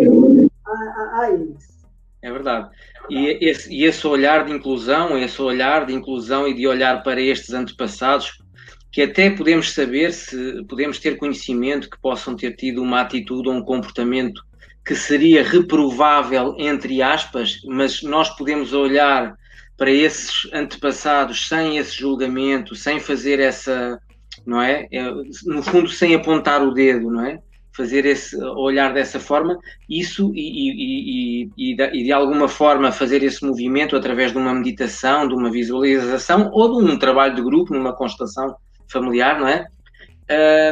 a, a, eles. É verdade. E esse, e esse, olhar de inclusão, esse olhar de inclusão e de olhar para estes antepassados, que até podemos saber se podemos ter conhecimento que possam ter tido uma atitude ou um comportamento que seria reprovável, entre aspas, mas nós podemos olhar para esses antepassados sem esse julgamento, sem fazer essa, não é? é no fundo, sem apontar o dedo, não é? fazer esse olhar dessa forma, isso e, e, e, e, de, alguma forma fazer esse movimento através de uma meditação, de uma visualização ou de um trabalho de grupo, numa constelação familiar, não é?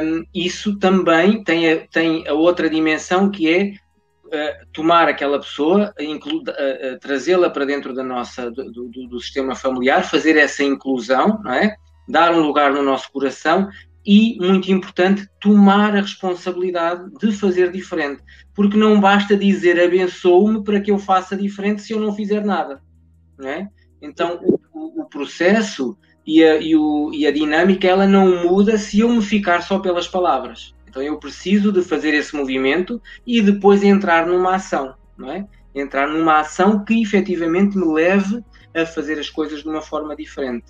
Um, isso também tem a, tem a outra dimensão que é tomar aquela pessoa, trazê-la para dentro da nossa, do, do, do sistema familiar, fazer essa inclusão, não é? dar um lugar no nosso coração e, muito importante, tomar a responsabilidade de fazer diferente. Porque não basta dizer abençoo-me para que eu faça diferente se eu não fizer nada. Não é? Então, o, o processo e a, e, o, e a dinâmica ela não muda se eu me ficar só pelas palavras. Então, eu preciso de fazer esse movimento e depois entrar numa ação. Não é? Entrar numa ação que efetivamente me leve a fazer as coisas de uma forma diferente.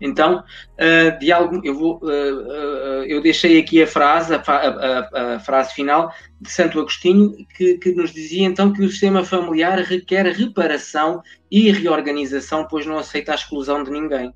Então, uh, de algum, eu, vou, uh, uh, eu deixei aqui a frase, a, a, a, frase final de Santo Agostinho, que, que, nos dizia então que o sistema familiar requer reparação e reorganização, pois não aceita a exclusão de ninguém.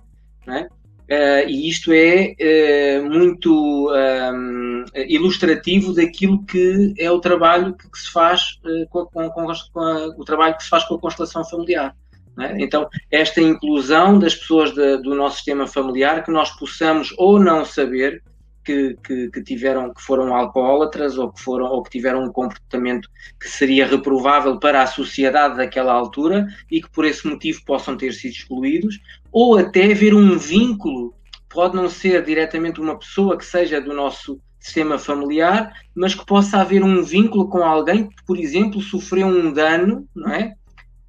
É? Uh, e isto é uh, muito um, ilustrativo daquilo que é o trabalho que, que se faz uh, com, com, com, a, o trabalho que se faz com a constelação familiar. É? Então, esta inclusão das pessoas de, do nosso sistema familiar, que nós possamos ou não saber que, que, que, tiveram, que foram alcoólatras ou que foram ou que tiveram um comportamento que seria reprovável para a sociedade daquela altura e que por esse motivo possam ter sido excluídos, ou até ver um vínculo, pode não ser diretamente uma pessoa que seja do nosso sistema familiar, mas que possa haver um vínculo com alguém que, por exemplo, sofreu um dano, não é?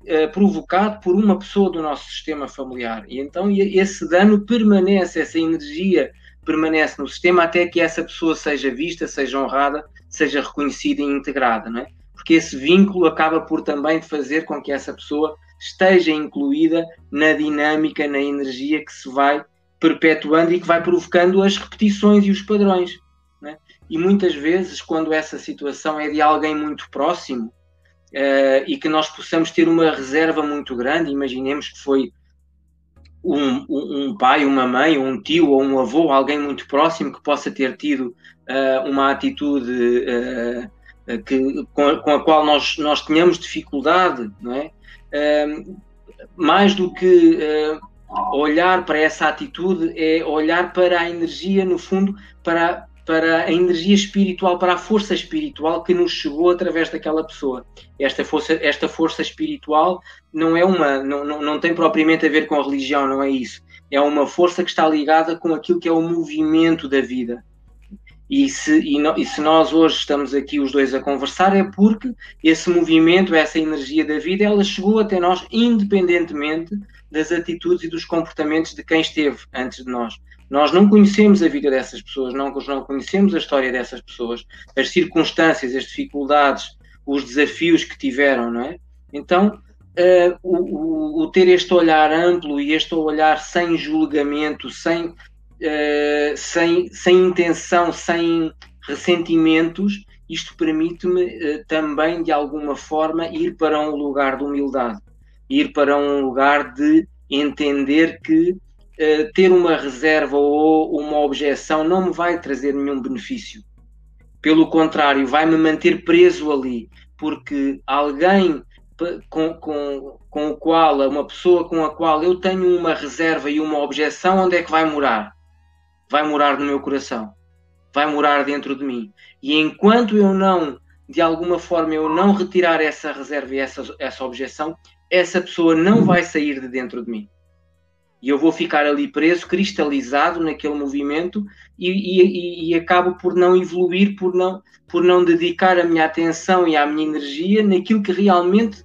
Eh, provocado por uma pessoa do nosso sistema familiar. E então esse dano permanece, essa energia permanece no sistema até que essa pessoa seja vista, seja honrada, seja reconhecida e integrada, não é? Porque esse vínculo acaba por também fazer com que essa pessoa esteja incluída na dinâmica, na energia que se vai perpetuando e que vai provocando as repetições e os padrões. É? E muitas vezes, quando essa situação é de alguém muito próximo uh, e que nós possamos ter uma reserva muito grande, imaginemos que foi um, um, pai, uma mãe, um tio ou um avô, alguém muito próximo que possa ter tido uh, uma atitude uh, que, com, com, a qual nós, nós tenhamos dificuldade, não é? Mais do que olhar para essa atitude, é olhar para a energia, no fundo, para, para a energia espiritual, para a força espiritual que nos chegou através daquela pessoa. Esta força, esta força espiritual não é uma, não, não, não tem propriamente a ver com a religião, não é isso. É uma força que está ligada com aquilo que é o movimento da vida. E se, e, no, e se nós hoje estamos aqui os dois a conversar é porque esse movimento, essa energia da vida, ela chegou até nós independentemente das atitudes e dos comportamentos de quem esteve antes de nós. Nós não conhecemos a vida dessas pessoas, não, não conhecemos a história dessas pessoas, as circunstâncias, as dificuldades, os desafios que tiveram, não é? Então, uh, o, o, ter este olhar amplo e este olhar sem julgamento, sem, uh, sem, sem intenção, sem ressentimentos, isto permite-me uh, também, de alguma forma, ir para um lugar de humildade, ir para um lugar de entender que uh, ter uma reserva ou uma objeção não me vai trazer nenhum benefício. Pelo contrário, vai-me manter preso ali, porque alguém com, com, com o qual, uma pessoa com a qual eu tenho uma reserva e uma objeção, onde é que vai morar? Vai morar no meu coração, vai morar dentro de mim. E enquanto eu não, de alguma forma, eu não retirar essa reserva e essa, essa objeção, essa pessoa não vai sair de dentro de mim. E eu vou ficar ali preso, cristalizado naquele movimento e, e, e, acabo por não evoluir, por não, por não dedicar a minha atenção e a minha energia naquilo que realmente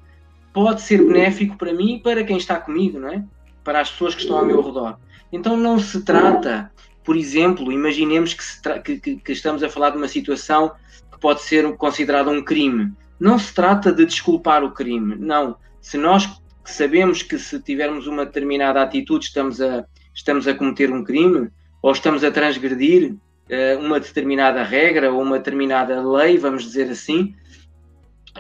pode ser benéfico para mim e para quem está comigo, não é? Para as pessoas que estão ao meu redor. Então não se trata, por exemplo, imaginemos que, que, que, estamos a falar de uma situação que pode ser considerada um crime. Não se trata de desculpar o crime, não. Se nós sabemos que se tivermos uma determinada atitude estamos a, estamos a cometer um crime ou estamos a transgredir uh, uma determinada regra ou uma determinada lei, vamos dizer assim,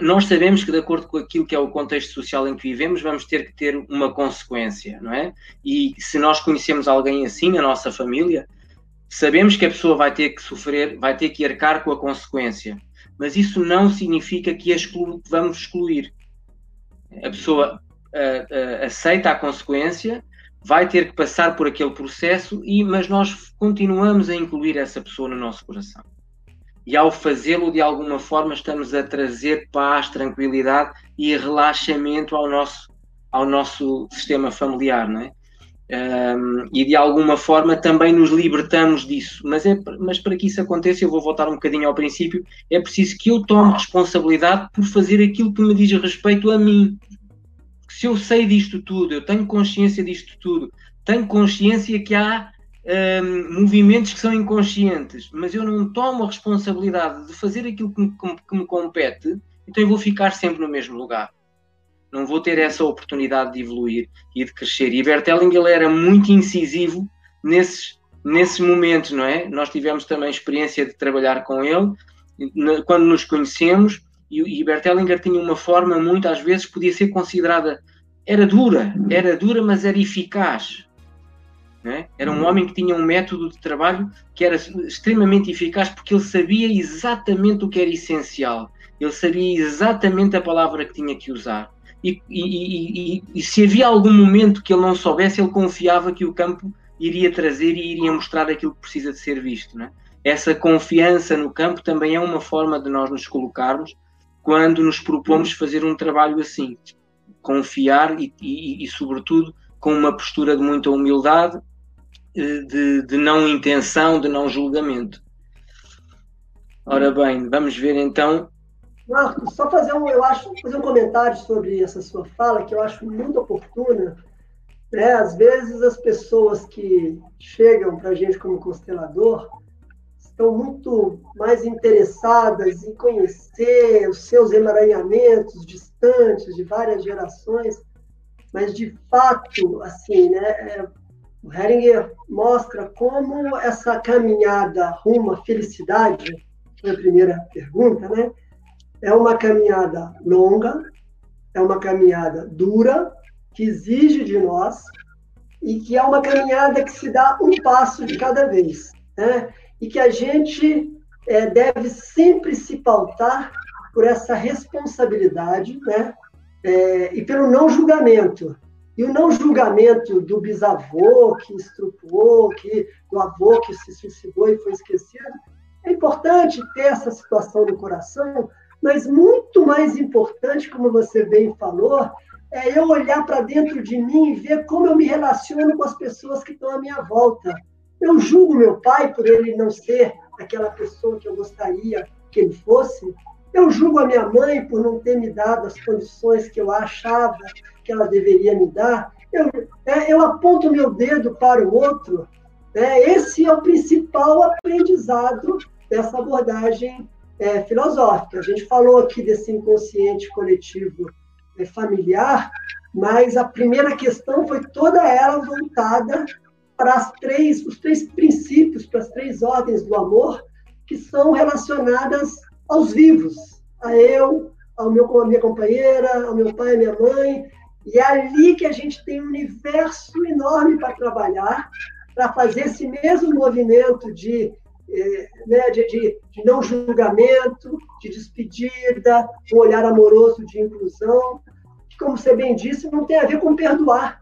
nós sabemos que, de acordo com aquilo que é o contexto social em que vivemos, vamos ter que ter uma consequência, não é? E se nós conhecemos alguém assim na nossa família, sabemos que a pessoa vai ter que sofrer, vai ter que arcar com a consequência. Mas isso não significa que exclu vamos excluir. A pessoa aceita a consequência, vai ter que passar por aquele processo, e, mas nós continuamos a incluir essa pessoa no nosso coração e ao fazê-lo de alguma forma estamos a trazer paz, tranquilidade e relaxamento ao nosso, ao nosso sistema familiar, não é? Um, e de alguma forma também nos libertamos disso. Mas, é, mas para que isso aconteça, eu vou voltar um bocadinho ao princípio, é preciso que eu tome responsabilidade por fazer aquilo que me diz respeito a mim. Se eu sei disto tudo, eu tenho consciência disto tudo, tenho consciência que há um, movimentos que são inconscientes, mas eu não tomo a responsabilidade de fazer aquilo que me, que me compete, então eu vou ficar sempre no mesmo lugar. Não vou ter essa oportunidade de evoluir e de crescer. E Bertelling ele era muito incisivo nesses, nesses momentos, não é? Nós tivemos também experiência de trabalhar com ele quando nos conhecemos e, e Bertellinger tinha uma forma, muitas vezes, podia ser considerada, era dura, era dura, mas era eficaz É? Era um homem que tinha um método de trabalho que era extremamente eficaz porque ele sabia exatamente o que era essencial, ele sabia exatamente a palavra que tinha que usar. E, e, e, e, se havia algum momento que ele não soubesse, ele confiava que o campo iria trazer e iria mostrar aquilo que precisa de ser visto. É? Essa confiança no campo também é uma forma de nós nos colocarmos quando nos propomos fazer um trabalho assim. Confiar e, sobretudo, com uma postura de muita humildade de, de não intenção, de não julgamento. Ora bem, vamos ver então. Marcos, só fazer um, eu acho, fazer um comentário sobre essa sua fala que eu acho muito oportuna. Né? Às vezes as pessoas que chegam para a gente como constelador estão muito mais interessadas em conhecer os seus emaranhamentos distantes de várias gerações, mas de fato, assim, né, é, o Heringer mostra como essa caminhada rumo à felicidade, foi a primeira pergunta, né? É uma caminhada longa, é uma caminhada dura, que exige de nós, e que é uma caminhada que se dá um passo de cada vez, né? E que a gente é, deve sempre se pautar por essa responsabilidade, né? É, e pelo não julgamento. E o não julgamento do bisavô que estrupou, que, do avô que se suicidou e foi esquecido, é importante ter essa situação no coração, mas muito mais importante, como você bem falou, é eu olhar para dentro de mim e ver como eu me relaciono com as pessoas que estão à minha volta. Eu julgo meu pai por ele não ser aquela pessoa que eu gostaria que ele fosse. Eu julgo a minha mãe por não ter me dado as condições que eu achava que ela deveria me dar, eu, é, eu aponto meu dedo para o outro. Né? Esse é o principal aprendizado dessa abordagem é, filosófica. A gente falou aqui desse inconsciente coletivo é, familiar, mas a primeira questão foi toda ela voltada para as três, os três princípios, para as três ordens do amor, que são relacionadas aos vivos, a eu, ao meu, a minha companheira, ao meu pai, à minha mãe, e é ali que a gente tem um universo enorme para trabalhar, para fazer esse mesmo movimento de, eh, né, de, de, de, não julgamento, de despedida, um olhar amoroso de inclusão, que, como você bem disse, não tem a ver com perdoar.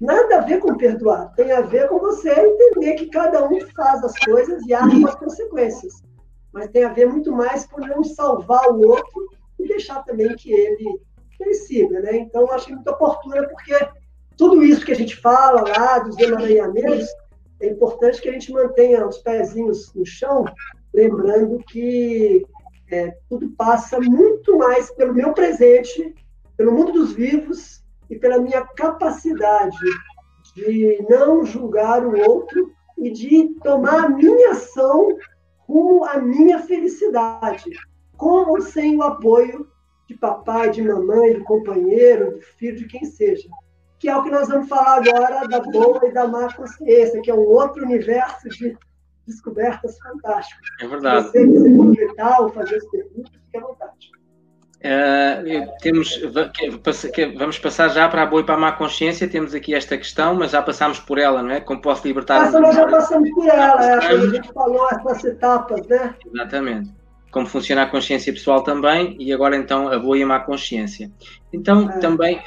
Nada a ver com perdoar, tem a ver com você entender que cada um faz as coisas e com as consequências. Mas tem a ver muito mais com não salvar o outro e deixar também que ele sensível, né? Então, achei muito oportuna, porque tudo isso que a gente fala lá dos emaranhamentos, é importante que a gente mantenha os pezinhos no chão, lembrando que é, tudo passa muito mais pelo meu presente, pelo mundo dos vivos e pela minha capacidade de não julgar o outro e de tomar a minha ação rumo à minha felicidade, com ou sem o apoio de papai, de mamãe, do companheiro, do filho, de quem seja. Que é o que nós vamos falar agora da boa e da má consciência, que é um outro universo de descobertas fantásticas. É verdade. Se você quiser completar ou fazer as perguntas, fique à vontade. Uh, temos, vamos passar já para a boa e para a má consciência. Temos aqui esta questão, mas já passámos por ela, não é? Como posso libertar? Passa, nós já passamos por ela, é, a gente falou essas etapas, né? Exatamente como funciona a consciência pessoal também, e agora então a boa e a má consciência. Então, é. também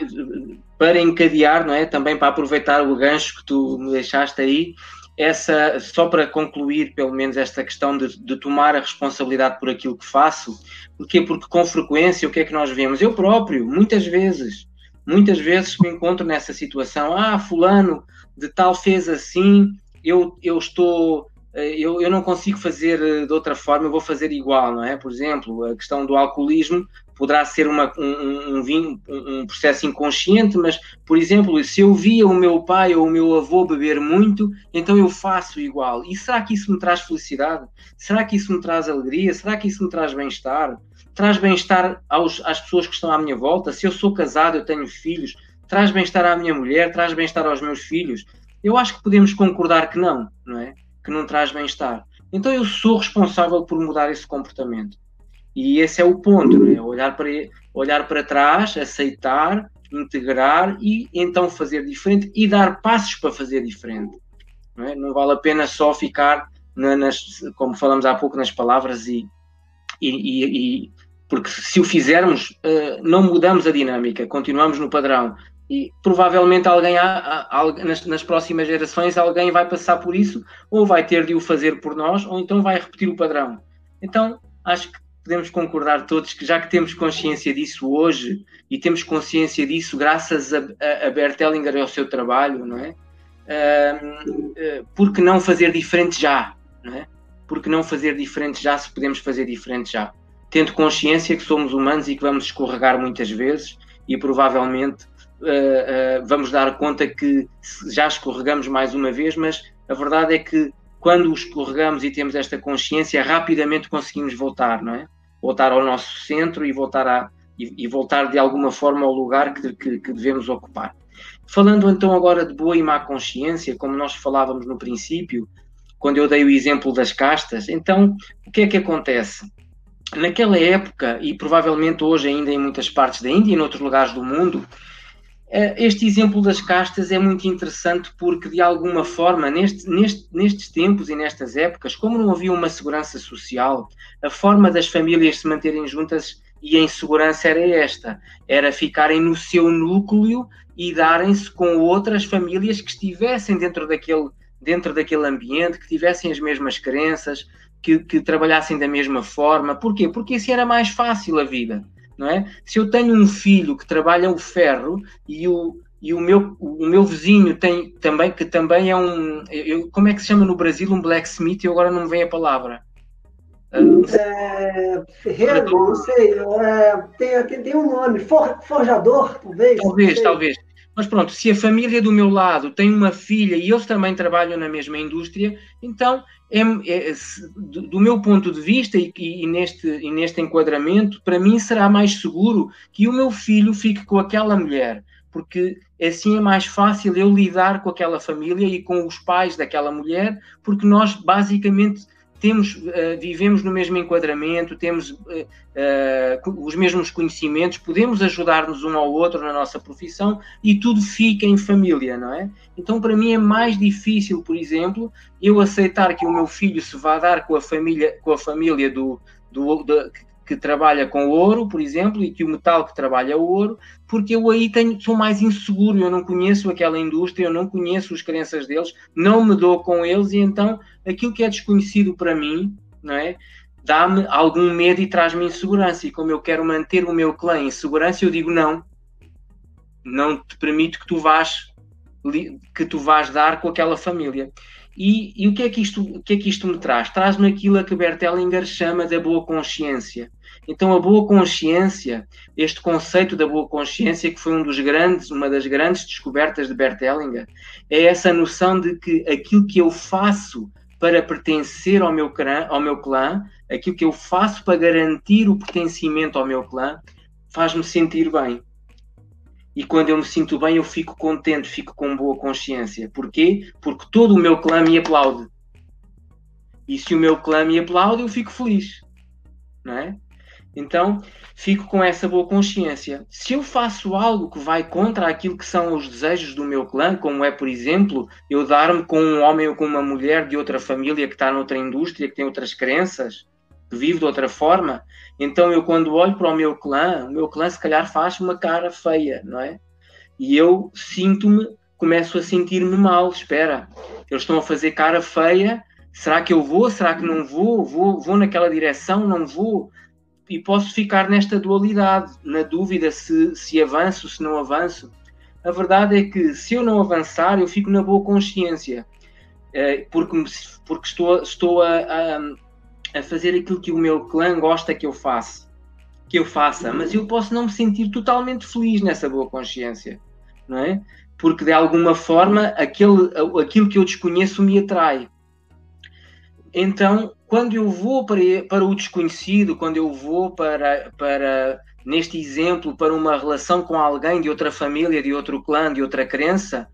para encadear, não é? Também para aproveitar o gancho que tu me deixaste aí, essa, só para concluir pelo menos esta questão de, de, tomar a responsabilidade por aquilo que faço, porquê? Porque com frequência o que é que nós vemos? Eu próprio, muitas vezes, muitas vezes me encontro nessa situação, ah, fulano de tal fez assim, eu, eu estou eu, eu não consigo fazer eh, de outra forma, eu vou fazer igual, não é? Por exemplo, a questão do alcoolismo poderá ser uma, um, um, um, processo inconsciente, mas, por exemplo, se eu via o meu pai ou o meu avô beber muito, então eu faço igual. E será que isso me traz felicidade? Será que isso me traz alegria? Será que isso me traz bem-estar? Traz bem-estar às pessoas que estão à minha volta? Se eu sou casado, eu tenho filhos, traz bem-estar à minha mulher, traz bem-estar aos meus filhos? Eu acho que podemos concordar que não, não é? Que não traz bem-estar. Então eu sou responsável por mudar esse comportamento. E esse é o ponto, né? olhar, para, olhar para trás, aceitar, integrar e então fazer diferente e dar passos para fazer diferente. Não, é? não vale a pena só ficar, na, nas, como falamos há pouco, nas palavras e, e, e, porque se o fizermos, uh, não mudamos a dinâmica, continuamos no padrão. E provavelmente alguém, há, há, nas, nas, próximas gerações, alguém vai passar por isso, ou vai ter de o fazer por nós, ou então vai repetir o padrão. Então, acho que podemos concordar todos que já que temos consciência disso hoje, e temos consciência disso graças a, a, a Bert Hellinger e ao seu trabalho, não é? Uh, uh, por que não fazer diferente já? Não é? Por que não fazer diferente já se podemos fazer diferente já? tendo consciência que somos humanos e que vamos escorregar muitas vezes e provavelmente uh, vamos dar conta que já escorregamos mais uma vez, mas a verdade é que quando escorregamos e temos esta consciência, rapidamente conseguimos voltar, não é? Voltar ao nosso centro e voltar, a, e, e voltar de alguma forma ao lugar que, que, que devemos ocupar. Falando então agora de boa e má consciência, como nós falávamos no princípio, quando eu dei o exemplo das castas, então o que é que acontece? naquela época, e provavelmente hoje ainda em muitas partes da Índia e em outros lugares do mundo, este exemplo das castas é muito interessante porque, de alguma forma, neste, neste, nestes tempos e nestas épocas, como não havia uma segurança social, a forma das famílias se manterem juntas e em segurança era esta: era ficarem no seu núcleo e darem-se com outras famílias que estivessem dentro daquele, dentro daquele ambiente, que tivessem as mesmas crenças, que, que, trabalhassem da mesma forma. Porquê? Porque assim era mais fácil a vida, não é? Se eu tenho um filho que trabalha o ferro e o, e o meu, o meu vizinho tem também, que também é um, eu, como é que se chama no Brasil, um blacksmith, e agora não me vem a palavra. É, ferreiro, não sei, é, tem, tem um nome, for, forjador, talvez. Talvez, talvez. Mas pronto, se a família do meu lado tem uma filha e eles também trabalham na mesma indústria, então, é, é, do, do, meu ponto de vista e, e, neste, e neste enquadramento, para mim será mais seguro que o meu filho fique com aquela mulher, porque assim é mais fácil eu lidar com aquela família e com os pais daquela mulher, porque nós basicamente temos, uh, vivemos no mesmo enquadramento, temos uh, os mesmos conhecimentos, podemos ajudar-nos um ao outro na nossa profissão e tudo fica em família, não é? Então, para mim é mais difícil, por exemplo, eu aceitar que o meu filho se vá dar com a família, com a família do, do, do que trabalha com ouro, por exemplo, e que o metal que trabalha o ouro, porque eu aí tenho, sou mais inseguro, eu não conheço aquela indústria, eu não conheço as crenças deles, não me dou com eles, e então aquilo que é desconhecido para mim, não é? Dá-me algum medo e traz-me insegurança. E como eu quero manter o meu clã em segurança, eu digo não. Não te permito que tu vás que tu vais dar com aquela família. E, e, o, que é que isto, o que é que isto me traz? Traz-me aquilo a que Bert Hellinger chama da boa consciência. Então, a boa consciência, este conceito da boa consciência, que foi um dos grandes, uma das grandes descobertas de Bert Hellinger, é essa noção de que aquilo que eu faço para pertencer ao meu, ao meu clã, aquilo que eu faço para garantir o pertencimento ao meu clã, faz-me sentir bem. E quando eu me sinto bem, eu fico contente, fico com boa consciência. Porquê? Porque todo o meu clã me aplaude. E se o meu clã me aplaude, eu fico feliz. Não é? Então, fico com essa boa consciência. Se eu faço algo que vai contra aquilo que são os desejos do meu clã, como é, por exemplo, eu dar-me com um homem ou com uma mulher de outra família que está noutra indústria, que tem outras crenças, vive de outra forma, então eu quando olho para o meu clã, o meu clã se calhar faz uma cara feia, não é? E eu sinto-me, começo a sentir-me mal, espera, eles estão a fazer cara feia, será que eu vou, será que não vou, vou, vou naquela direção, não vou? E posso ficar nesta dualidade, na dúvida se, se avanço, se não avanço. A verdade é que se eu não avançar, eu fico na boa consciência, eh, porque, porque estou, estou a, a a fazer aquilo que o meu clã gosta que eu faça, que eu faça, mas eu posso não me sentir totalmente feliz nessa boa consciência, não é? Porque de alguma forma aquele, aquilo que eu desconheço me atrai. Então, quando eu vou para, para o desconhecido, quando eu vou para, para, neste exemplo, para uma relação com alguém de outra família, de outro clã, de outra crença,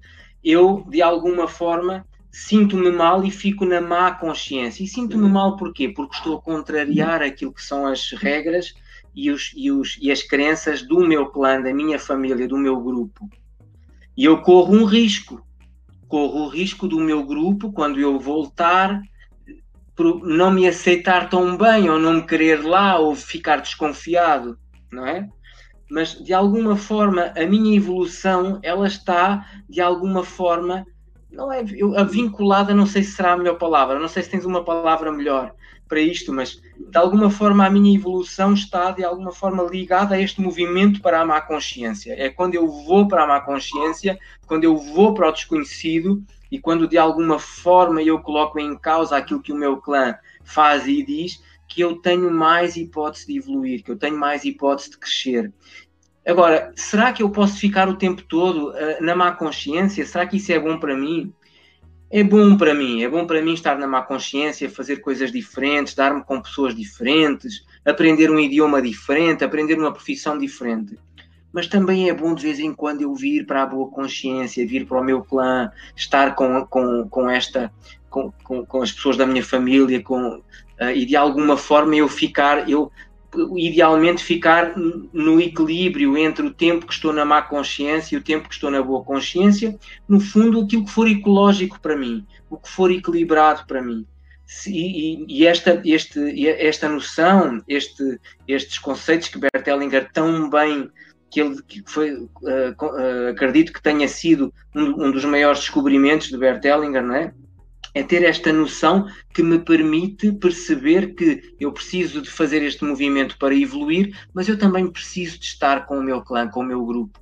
eu, de alguma forma, sinto-me mal e fico na má consciência. E sinto-me mal porquê? Porque estou a contrariar aquilo que são as regras e, os, e, os, e as crenças do meu clã, da minha família, do meu grupo. E eu corro um risco. corro o risco do meu grupo, quando eu voltar, não me aceitar tão bem, ou não me querer lá, ou ficar desconfiado, não é? Mas de alguma forma a minha evolução ela está de alguma forma não é a vinculada, não sei se será a melhor palavra, não sei se tens uma palavra melhor para isto, mas de alguma forma a minha evolução está de alguma forma ligada a este movimento para a má consciência. É quando eu vou para a má consciência, quando eu vou para o desconhecido e quando de alguma forma eu coloco em causa aquilo que o meu clã faz e diz, que eu tenho mais hipótese de evoluir, que eu tenho mais hipótese de crescer. Agora, será que eu posso ficar o tempo todo uh, na má consciência? Será que isso é bom para mim? É bom para mim, é bom para mim estar na má consciência, fazer coisas diferentes, dar-me com pessoas diferentes, aprender um idioma diferente, aprender uma profissão diferente. Mas também é bom de vez em quando eu vir para a boa consciência, vir para o meu clã, estar com, com, com esta, com, com, com as pessoas da minha família, com, uh, e de alguma forma eu ficar, eu idealmente ficar no equilíbrio entre o tempo que estou na má consciência e o tempo que estou na boa consciência, no fundo, aquilo que for ecológico para mim, o que for equilibrado para mim. E, e, esta, este, esta noção, este, estes conceitos que Bert Hellinger tão bem que ele que foi, uh, uh, acredito que tenha sido um, um, dos maiores descobrimentos de Bert Hellinger, não é? É ter esta noção que me permite perceber que eu preciso de fazer este movimento para evoluir, mas eu também preciso de estar com o meu clã, com o meu grupo.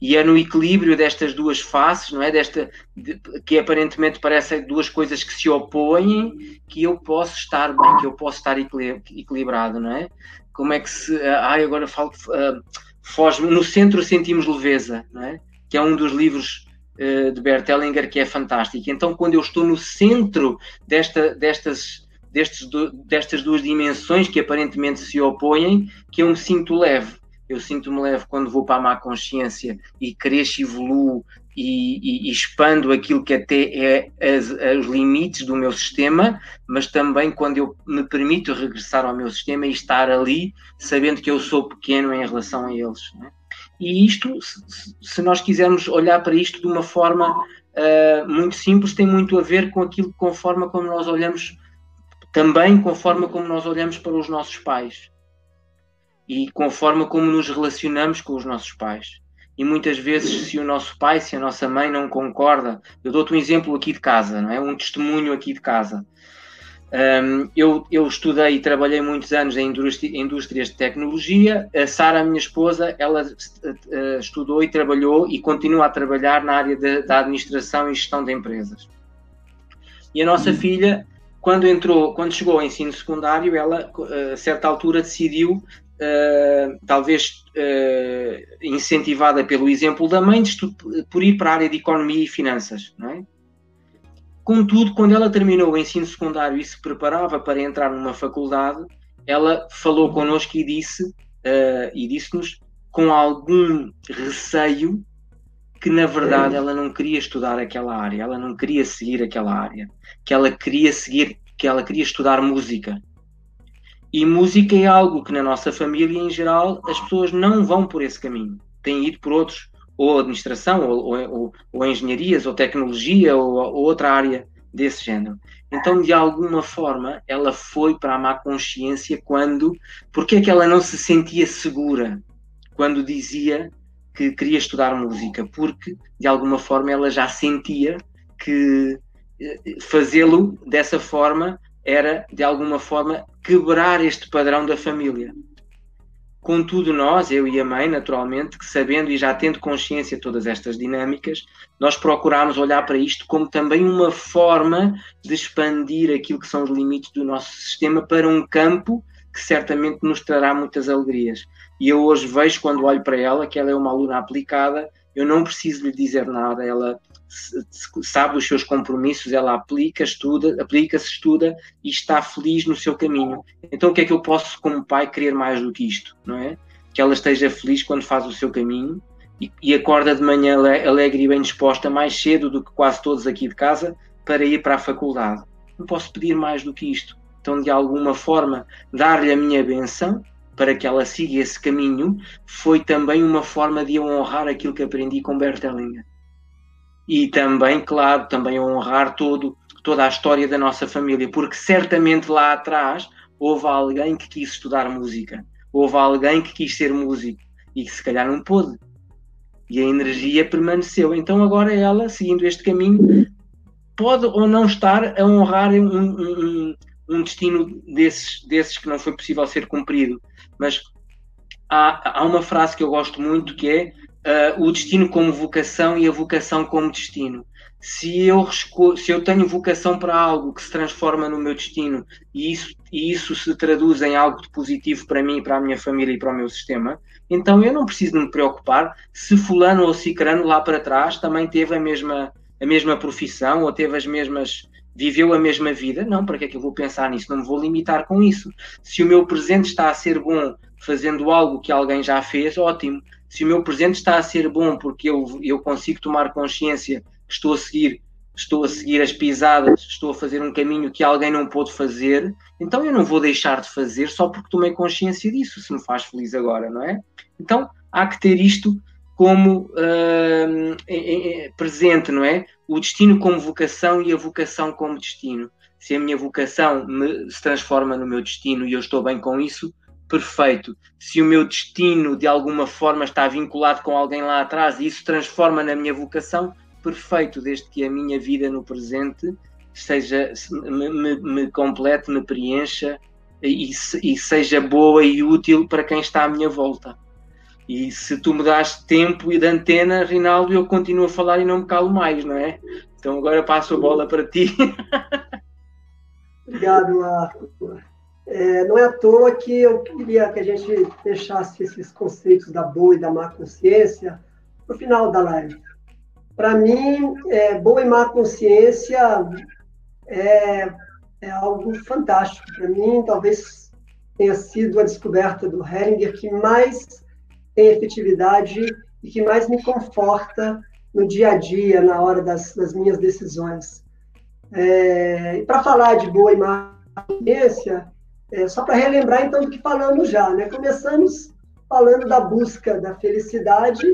E é no equilíbrio destas duas faces, não é? Desta, de, que aparentemente parecem duas coisas que se opõem, que eu posso estar bem, que eu posso estar equilibrado, não é? Como é que se. Ai, agora falo. Uh, foge no centro sentimos leveza, não é? Que é um dos livros de Bert Hellinger que é fantástico. Então, quando eu estou no centro desta, destas, destes, destas duas dimensões que aparentemente se opõem, que eu me sinto leve. Eu sinto-me leve quando vou para a má consciência e cresço, evoluo e, e, e expando aquilo que até é os limites do meu sistema, mas também quando eu me permito regressar ao meu sistema e estar ali, sabendo que eu sou pequeno em relação a eles. Né? E isto, se nós quisermos olhar para isto de uma forma uh, muito simples, tem muito a ver com aquilo, com a forma como nós olhamos, também com forma como nós olhamos para os nossos pais e com a forma como nos relacionamos com os nossos pais. E muitas vezes, se o nosso pai, se a nossa mãe não concorda, eu dou-te um exemplo aqui de casa, não é? Um testemunho aqui de casa. Um, eu, eu, estudei e trabalhei muitos anos em indústrias de tecnologia. A Sara, minha esposa, ela uh, estudou e trabalhou e continua a trabalhar na área de, da administração e gestão de empresas. E a nossa filha, quando entrou, quando chegou ao ensino secundário, ela a certa altura decidiu, uh, talvez uh, incentivada pelo exemplo da mãe, por ir para a área de economia e finanças, não é? Contudo, quando ela terminou o ensino secundário e se preparava para entrar numa faculdade, ela falou connosco e disse uh, e disse-nos com algum receio que na verdade ela não queria estudar aquela área, ela não queria seguir aquela área, que ela queria seguir, que ela queria estudar música. E música é algo que na nossa família em geral as pessoas não vão por esse caminho, têm ido por outros ou administração, ou, ou, ou engenharias, ou tecnologia, ou, ou, outra área desse género. Então, de alguma forma, ela foi para a má consciência quando. Porque é que ela não se sentia segura quando dizia que queria estudar música? Porque, de alguma forma, ela já sentia que eh, fazê-lo dessa forma era, de alguma forma, quebrar este padrão da família. Contudo, nós, eu e a mãe, naturalmente, que sabendo e já tendo consciência de todas estas dinâmicas, nós procuramos olhar para isto como também uma forma de expandir aquilo que são os limites do nosso sistema para um campo que certamente nos trará muitas alegrias. E eu hoje vejo, quando olho para ela, que ela é uma aluna aplicada, eu não preciso lhe dizer nada, ela sabe os seus compromissos, ela aplica, estuda, aplica-se, estuda e está feliz no seu caminho. Então o que é que eu posso, como pai, querer mais do que isto, não é? Que ela esteja feliz quando faz o seu caminho e, e acorda de manhã alegre e bem disposta mais cedo do que quase todos aqui de casa para ir para a faculdade. Não posso pedir mais do que isto. Então, de alguma forma, dar-lhe a minha benção para que ela siga esse caminho foi também uma forma de eu honrar aquilo que aprendi com Bertelinha e também, claro, também honrar todo, toda a história da nossa família, porque certamente lá atrás houve alguém que quis estudar música, houve alguém que quis ser músico e que se calhar não pôde. E a energia permaneceu. Então agora ela, seguindo este caminho, pode ou não estar a honrar um, um, um destino desses, desses que não foi possível ser cumprido. Mas há, há uma frase que eu gosto muito que é uh, o destino como vocação e a vocação como destino. Se eu, se eu tenho vocação para algo que se transforma no meu destino e isso, e isso se traduz em algo de positivo para mim, para a minha família e para o meu sistema, então eu não preciso me preocupar se fulano ou cicrano lá para trás também teve a mesma, a mesma profissão ou teve as mesmas viveu a mesma vida, não, para que é que eu vou pensar nisso? Não me vou limitar com isso. Se o meu presente está a ser bom fazendo algo que alguém já fez, ótimo. Se o meu presente está a ser bom porque eu, eu consigo tomar consciência que estou a seguir estou a seguir as pisadas, estou a fazer um caminho que alguém não pôde fazer, então eu não vou deixar de fazer só porque tomei consciência disso, se me faz feliz agora, não é? Então há que ter isto como uh, presente, não é? O destino como vocação e a vocação como destino. Se a minha vocação me, se transforma no meu destino e eu estou bem com isso, perfeito. Se o meu destino de alguma forma está vinculado com alguém lá atrás e isso transforma na minha vocação, perfeito, desde que a minha vida no presente seja, me, me, me complete, me preencha e, e seja boa e útil para quem está à minha volta. E se tu me das tempo e de antena, Rinaldo, eu continuo a falar e não me calo mais, não é? Então agora passo a bola para ti. Obrigado, Marco. É, não é à toa que eu queria que a gente deixasse esses conceitos da boa e da má consciência no final da live. Para mim, é, boa e má consciência é, é algo fantástico. Para mim, talvez tenha sido a descoberta do Heringer que mais tem efetividade e que mais me conforta no dia a dia, na hora das, das minhas decisões. É, e para falar de boa e má consciência, é, só para relembrar então do que falamos já, né? Começamos falando da busca da felicidade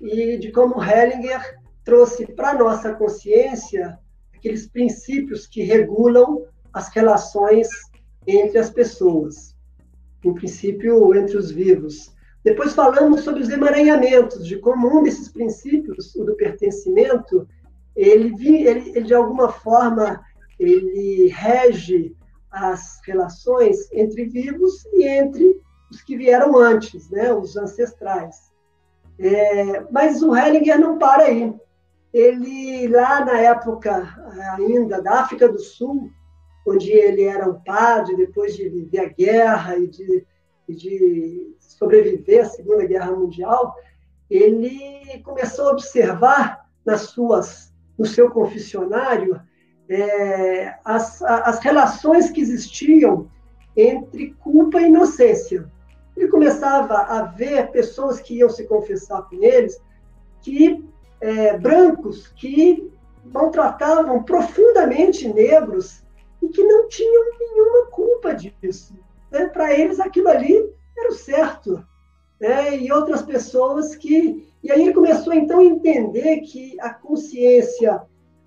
e de como Hellinger trouxe para nossa consciência aqueles princípios que regulam as relações entre as pessoas, em princípio entre os vivos. Depois falamos sobre os emaranhamentos, de como um desses princípios, o do pertencimento, ele, ele, ele de alguma forma ele rege as relações entre vivos e entre os que vieram antes, né, os ancestrais. É, mas o Hellinger não para aí. Ele, lá na época ainda da África do Sul, onde ele era um padre, depois de viver a guerra e de, e de sobreviver à Segunda Guerra Mundial, ele começou a observar nas suas, no seu confessionário é, as, as relações que existiam entre culpa e inocência. Ele começava a ver pessoas que iam se confessar com eles, que é, brancos que maltratavam profundamente negros e que não tinham nenhuma culpa disso. Né? Para eles, aquilo ali era o certo. Né? E outras pessoas que. E aí ele começou então a entender que a consciência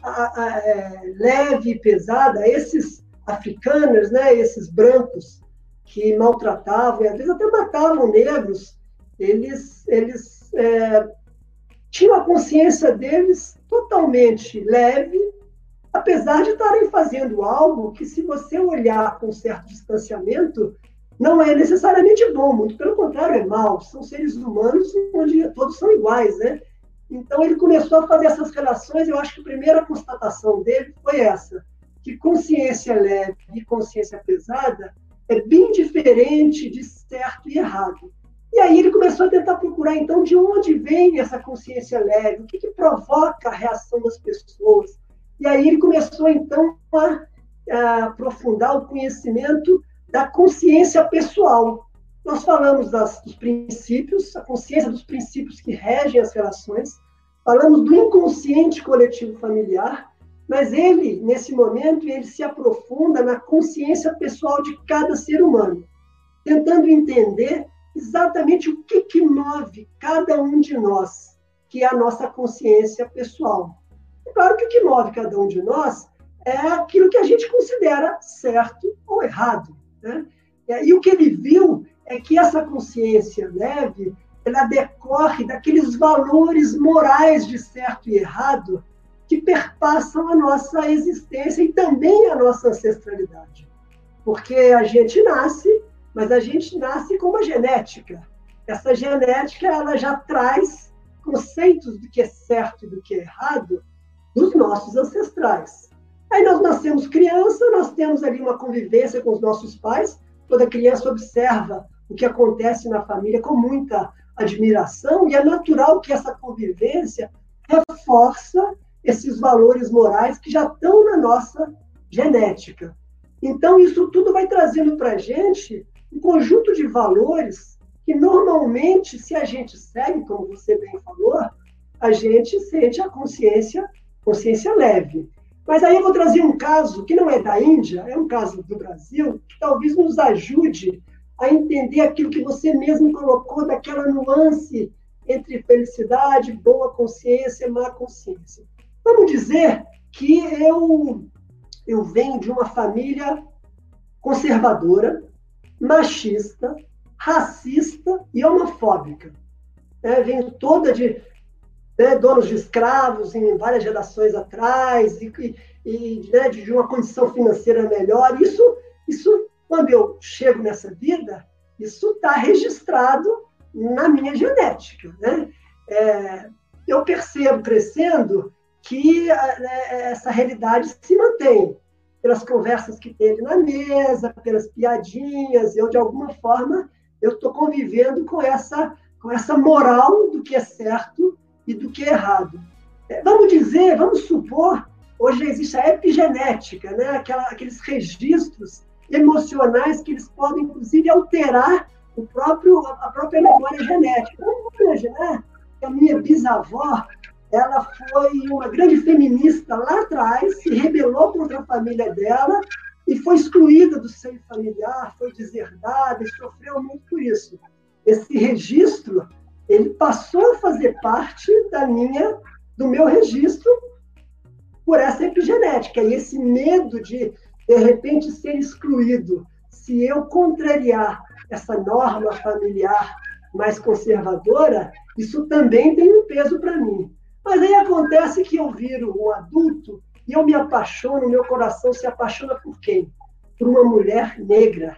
a, a, é, leve e pesada, esses africanos, né, esses brancos que maltratavam e às vezes até matavam negros, eles, eles é, tinham a consciência deles totalmente leve, apesar de estarem fazendo algo que, se você olhar com certo distanciamento, não é necessariamente bom, muito pelo contrário, é mal. São seres humanos onde todos são iguais, né? Então ele começou a fazer essas relações. Eu acho que a primeira constatação dele foi essa: que consciência leve e consciência pesada é bem diferente de certo e errado. E aí ele começou a tentar procurar, então, de onde vem essa consciência leve, o que, que provoca a reação das pessoas. E aí ele começou, então, a, a aprofundar o conhecimento da consciência pessoal. Nós falamos das, dos princípios, a consciência dos princípios que regem as relações, falamos do inconsciente coletivo familiar, mas ele, nesse momento, ele se aprofunda na consciência pessoal de cada ser humano, tentando entender exatamente o que, que move cada um de nós, que é a nossa consciência pessoal. claro que o que move cada um de nós é aquilo que a gente considera certo ou errado. Né? E o que ele viu é que essa consciência leve ela decorre daqueles valores morais de certo e errado que perpassam a nossa existência e também a nossa ancestralidade. Porque a gente nasce, mas a gente nasce com uma genética. Essa genética ela já traz conceitos do que é certo e do que é errado dos nossos ancestrais. Aí nós nascemos criança, nós temos ali uma convivência com os nossos pais, toda criança observa o que acontece na família com muita admiração, e é natural que essa convivência reforça esses valores morais que já estão na nossa genética. Então, isso tudo vai trazendo para a gente um conjunto de valores que, normalmente, se a gente segue, como você bem falou, a gente sente a consciência, consciência leve. Mas aí eu vou trazer um caso que não é da Índia, é um caso do Brasil, que talvez nos ajude a entender aquilo que você mesmo colocou daquela nuance entre felicidade, boa consciência má consciência. Vamos dizer que eu, eu venho de uma família conservadora, machista, racista e homofóbica. É, venho toda de né, donos de escravos em várias gerações atrás e, e né, de uma condição financeira melhor. Isso, isso quando eu chego nessa vida, isso está registrado na minha genética. Né? É, eu percebo crescendo que né, essa realidade se mantém pelas conversas que teve na mesa, pelas piadinhas, eu de alguma forma eu estou convivendo com essa com essa moral do que é certo e do que é errado. É, vamos dizer, vamos supor, hoje existe a epigenética, né? Aquela, aqueles registros emocionais que eles podem, inclusive, alterar o próprio, a própria memória genética. Vamos imaginar que a minha bisavó ela foi uma grande feminista lá atrás, se rebelou contra a família dela e foi excluída do seio familiar, foi deserdada e sofreu muito por isso. Esse registro, ele passou a fazer parte da minha, do meu registro por essa epigenética. E esse medo de de repente ser excluído, se eu contrariar essa norma familiar mais conservadora, isso também tem um peso para mim. Mas aí acontece que eu viro um adulto e eu me apaixono, meu coração se apaixona por quem? Por uma mulher negra.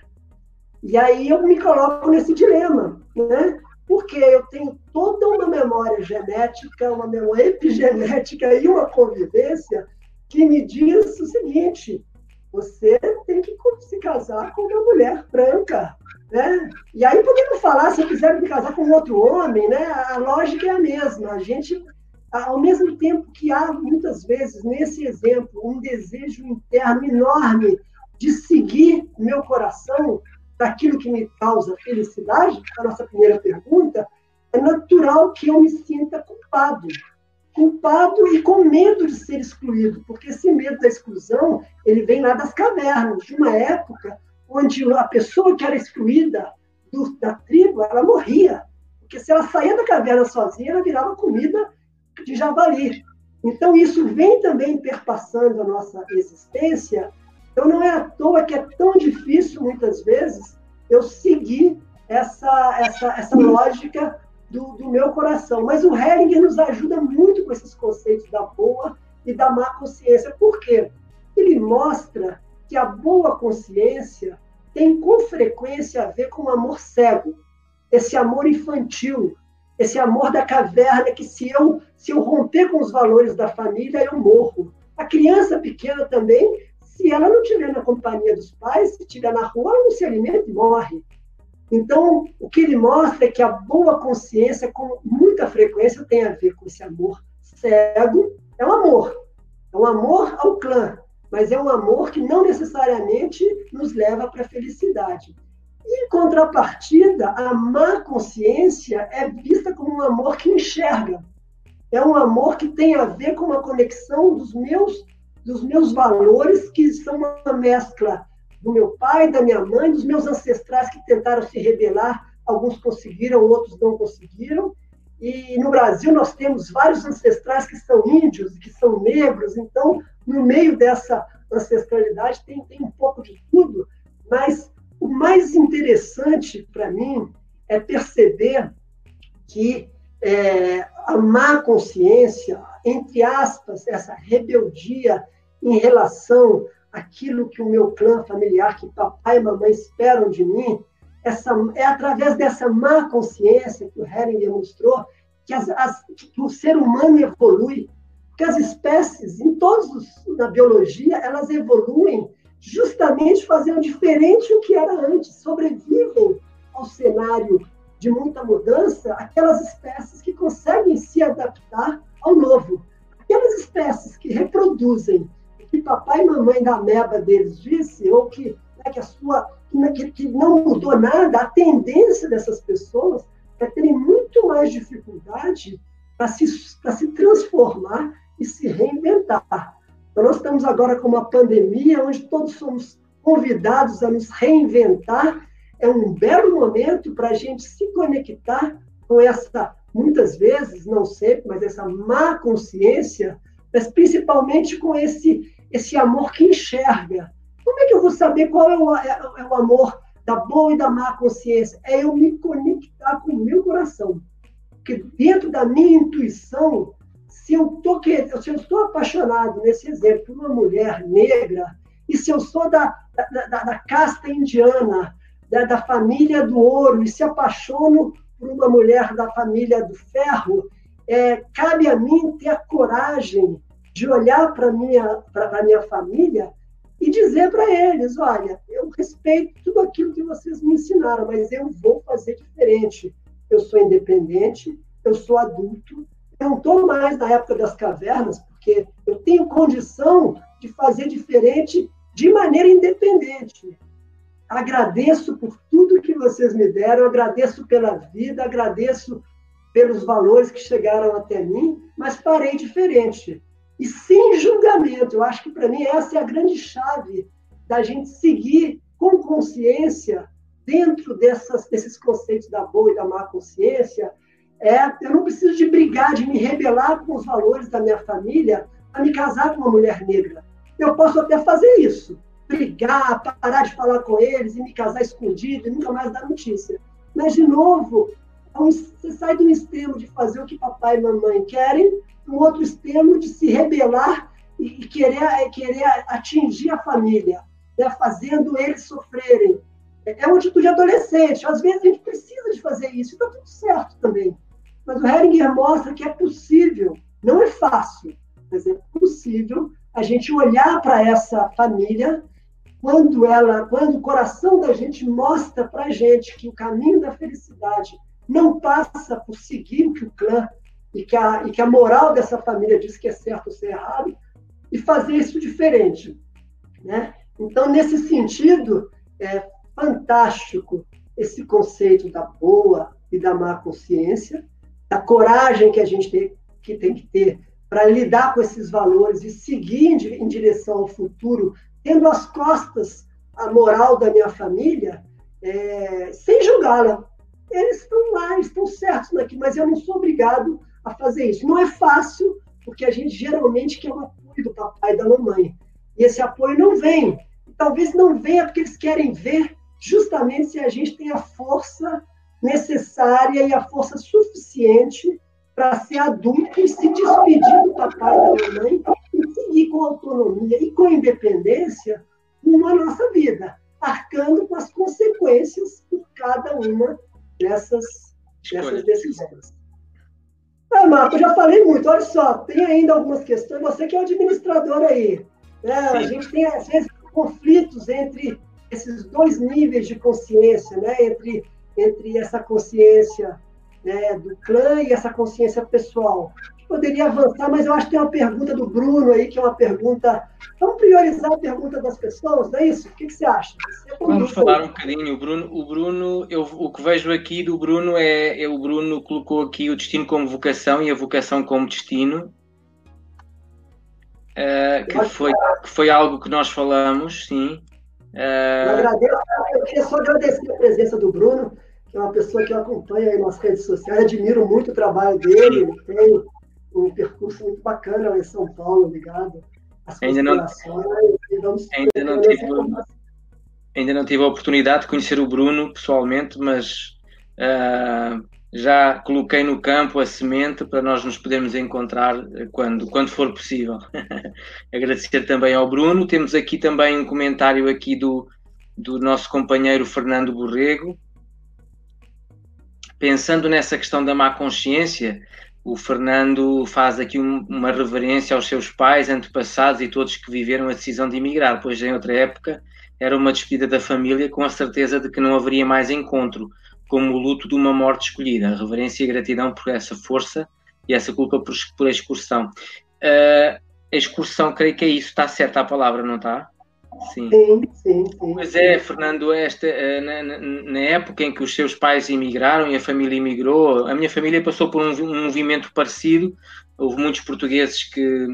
E aí eu me coloco nesse dilema, né? Porque eu tenho toda uma memória genética, uma memória epigenética e uma convivência que me diz o seguinte: você tem que se casar com uma mulher branca, né? E aí podemos falar, se eu quiser me casar com outro homem, né? A lógica é a mesma. A gente, ao mesmo tempo que há muitas vezes nesse exemplo um desejo interno enorme de seguir meu coração daquilo que me causa felicidade, a nossa primeira pergunta, é natural que eu me sinta culpado culpado e com medo de ser excluído, porque esse medo da exclusão ele vem lá das cavernas, de uma época onde a pessoa que era excluída do, da tribo, ela morria, porque se ela saía da caverna sozinha, ela virava comida de javali. Então isso vem também perpassando a nossa existência. Então não é à toa que é tão difícil muitas vezes eu seguir essa essa essa lógica do, do meu coração. Mas o Hellinger nos ajuda muito com esses conceitos da boa e da má consciência. Por quê? Ele mostra que a boa consciência tem com frequência a ver com o amor cego, esse amor infantil, esse amor da caverna que se eu se eu romper com os valores da família eu morro. A criança pequena também, se ela não estiver na companhia dos pais, se estiver na rua, ela não se alimenta e morre. Então, o que ele mostra é que a boa consciência, com muita frequência, tem a ver com esse amor cego. É um amor, é um amor ao clã, mas é um amor que não necessariamente nos leva para a felicidade. Em contrapartida, a má consciência é vista como um amor que enxerga. É um amor que tem a ver com uma conexão dos meus, dos meus valores, que são uma mescla do meu pai, da minha mãe, dos meus ancestrais que tentaram se rebelar, alguns conseguiram, outros não conseguiram. E no Brasil nós temos vários ancestrais que são índios, que são negros, então no meio dessa ancestralidade tem, tem um pouco de tudo, mas o mais interessante para mim é perceber que é, a má consciência, entre aspas, essa rebeldia em relação àquilo que o meu clã familiar, que papai e mamãe esperam de mim, essa, é através dessa má consciência que o Hering mostrou que, as, as, que, o ser humano evolui, que as espécies, em todos os, na biologia, elas evoluem justamente fazendo diferente o que era antes, sobrevivem ao cenário de muita mudança aquelas espécies que conseguem se adaptar ao novo. Aquelas espécies que reproduzem que papai e mamãe da meba deles disse, ou que, né, que a sua que, que não mudou nada, a tendência dessas pessoas é terem muito mais dificuldade para se, se transformar e se reinventar. Então, nós estamos agora com uma pandemia onde todos somos convidados a nos reinventar. É um belo momento para a gente se conectar com essa, muitas vezes, não sempre, mas essa má consciência, mas principalmente com esse, esse amor que enxerga, como é que eu vou saber qual é o, é, é o amor da boa e da má consciência? É eu me conectar com o meu coração. Porque dentro da minha intuição, se eu, tô, se eu estou apaixonado, nesse exemplo, por uma mulher negra, e se eu sou da, da, da, da casta indiana, da, da família do ouro, e se apaixono por uma mulher da família do ferro, é, cabe a mim ter a coragem de olhar para a minha, minha família e dizer para eles: olha, eu respeito tudo aquilo que vocês me ensinaram, mas eu vou fazer diferente. Eu sou independente, eu sou adulto, eu não estou mais na época das cavernas, porque eu tenho condição de fazer diferente de maneira independente. Agradeço por tudo que vocês me deram, agradeço pela vida, agradeço pelos valores que chegaram até mim, mas farei diferente e sem julgamento. Eu acho que, para mim, essa é a grande chave da gente seguir com consciência dentro dessas, desses conceitos da boa e da má consciência. É, eu não preciso de brigar, de me rebelar com os valores da minha família para me casar com uma mulher negra. Eu posso até fazer isso, brigar, parar de falar com eles e me casar escondido e nunca mais dar notícia. Mas, de novo, é você sai do extremo de fazer o que papai e mamãe querem um outro extremo de se rebelar e querer, querer atingir a família, né? fazendo eles sofrerem. É uma atitude adolescente. Às vezes a gente precisa de fazer isso, está tudo certo também. Mas o Heringer mostra que é possível, não é fácil, mas é possível a gente olhar para essa família quando ela, quando o coração da gente mostra para a gente que o caminho da felicidade não passa por seguir o que o clã e que, a, e que a moral dessa família diz que é certo ou ser errado, e fazer isso diferente. Né? Então, nesse sentido, é fantástico esse conceito da boa e da má consciência, da coragem que a gente tem que, tem que ter para lidar com esses valores e seguir em direção ao futuro, tendo às costas a moral da minha família, é, sem julgá-la. Eles estão lá, estão certos naquilo, mas eu não sou obrigado a fazer isso. Não é fácil, porque a gente geralmente quer o apoio do papai e da mamãe. E esse apoio não vem. Talvez não venha porque eles querem ver justamente se a gente tem a força necessária e a força suficiente para ser adulto e se despedir do papai e da mamãe e seguir com autonomia e com independência uma nossa vida, arcando com as consequências por cada uma dessas, dessas decisões. Ah, Marco, eu já falei muito. Olha só, tem ainda algumas questões. Você que é o administrador aí. Né? A gente tem, às vezes, conflitos entre esses dois níveis de consciência, né? entre, entre essa consciência né, do clã e essa consciência pessoal poderia avançar, mas eu acho que tem uma pergunta do Bruno aí, que é uma pergunta. Vamos priorizar a pergunta das pessoas, não é isso? O que, que você acha? Você Vamos falar um bocadinho. O Bruno, o Bruno eu, o que vejo aqui do Bruno é, é o Bruno colocou aqui o destino como vocação e a vocação como destino. Uh, que, foi, que foi algo que nós falamos, sim. Uh... Eu, agradeço, eu queria só agradecer a presença do Bruno. que é uma pessoa que eu acompanho aí nas redes sociais, admiro muito o trabalho dele, ele tem um percurso muito bacana em São Paulo, ligado? ainda não, ainda não tive, ainda não tive a oportunidade de conhecer o Bruno pessoalmente, mas uh, já coloquei no campo a semente para nós nos podermos encontrar quando, quando for possível. Agradecer também ao Bruno. Temos aqui também um comentário aqui do, do nosso companheiro Fernando Borrego. Pensando nessa questão da má consciência, o Fernando faz aqui um, uma reverência aos seus pais, antepassados e todos que viveram a decisão de emigrar, pois em outra época era uma despedida da família com a certeza de que não haveria mais encontro como o luto de uma morte escolhida, reverência e gratidão por essa força e essa culpa por, por a excursão. Uh, a excursão, creio que é isso, está certa a palavra, não está? Sim. sim, sim, sim. Pois é, Fernando, esta, uh, na, na, época em que os seus pais emigraram e a família emigrou, a minha família passou por um, um movimento parecido. Houve muitos portugueses que,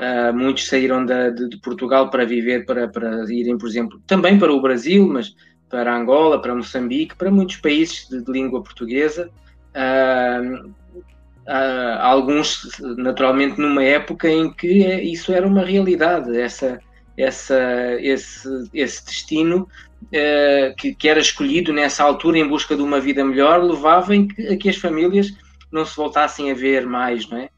Uh, muitos saíram de, de, de, Portugal para viver, para, para irem, por exemplo, também para o Brasil, mas para Angola, para Moçambique, para muitos países de, de língua portuguesa. Uh, uh, alguns, naturalmente, numa época em que é, isso era uma realidade, essa, essa, esse, esse destino uh, que, que, era escolhido nessa altura em busca de uma vida melhor levava a que as famílias não se voltassem a ver mais, não é?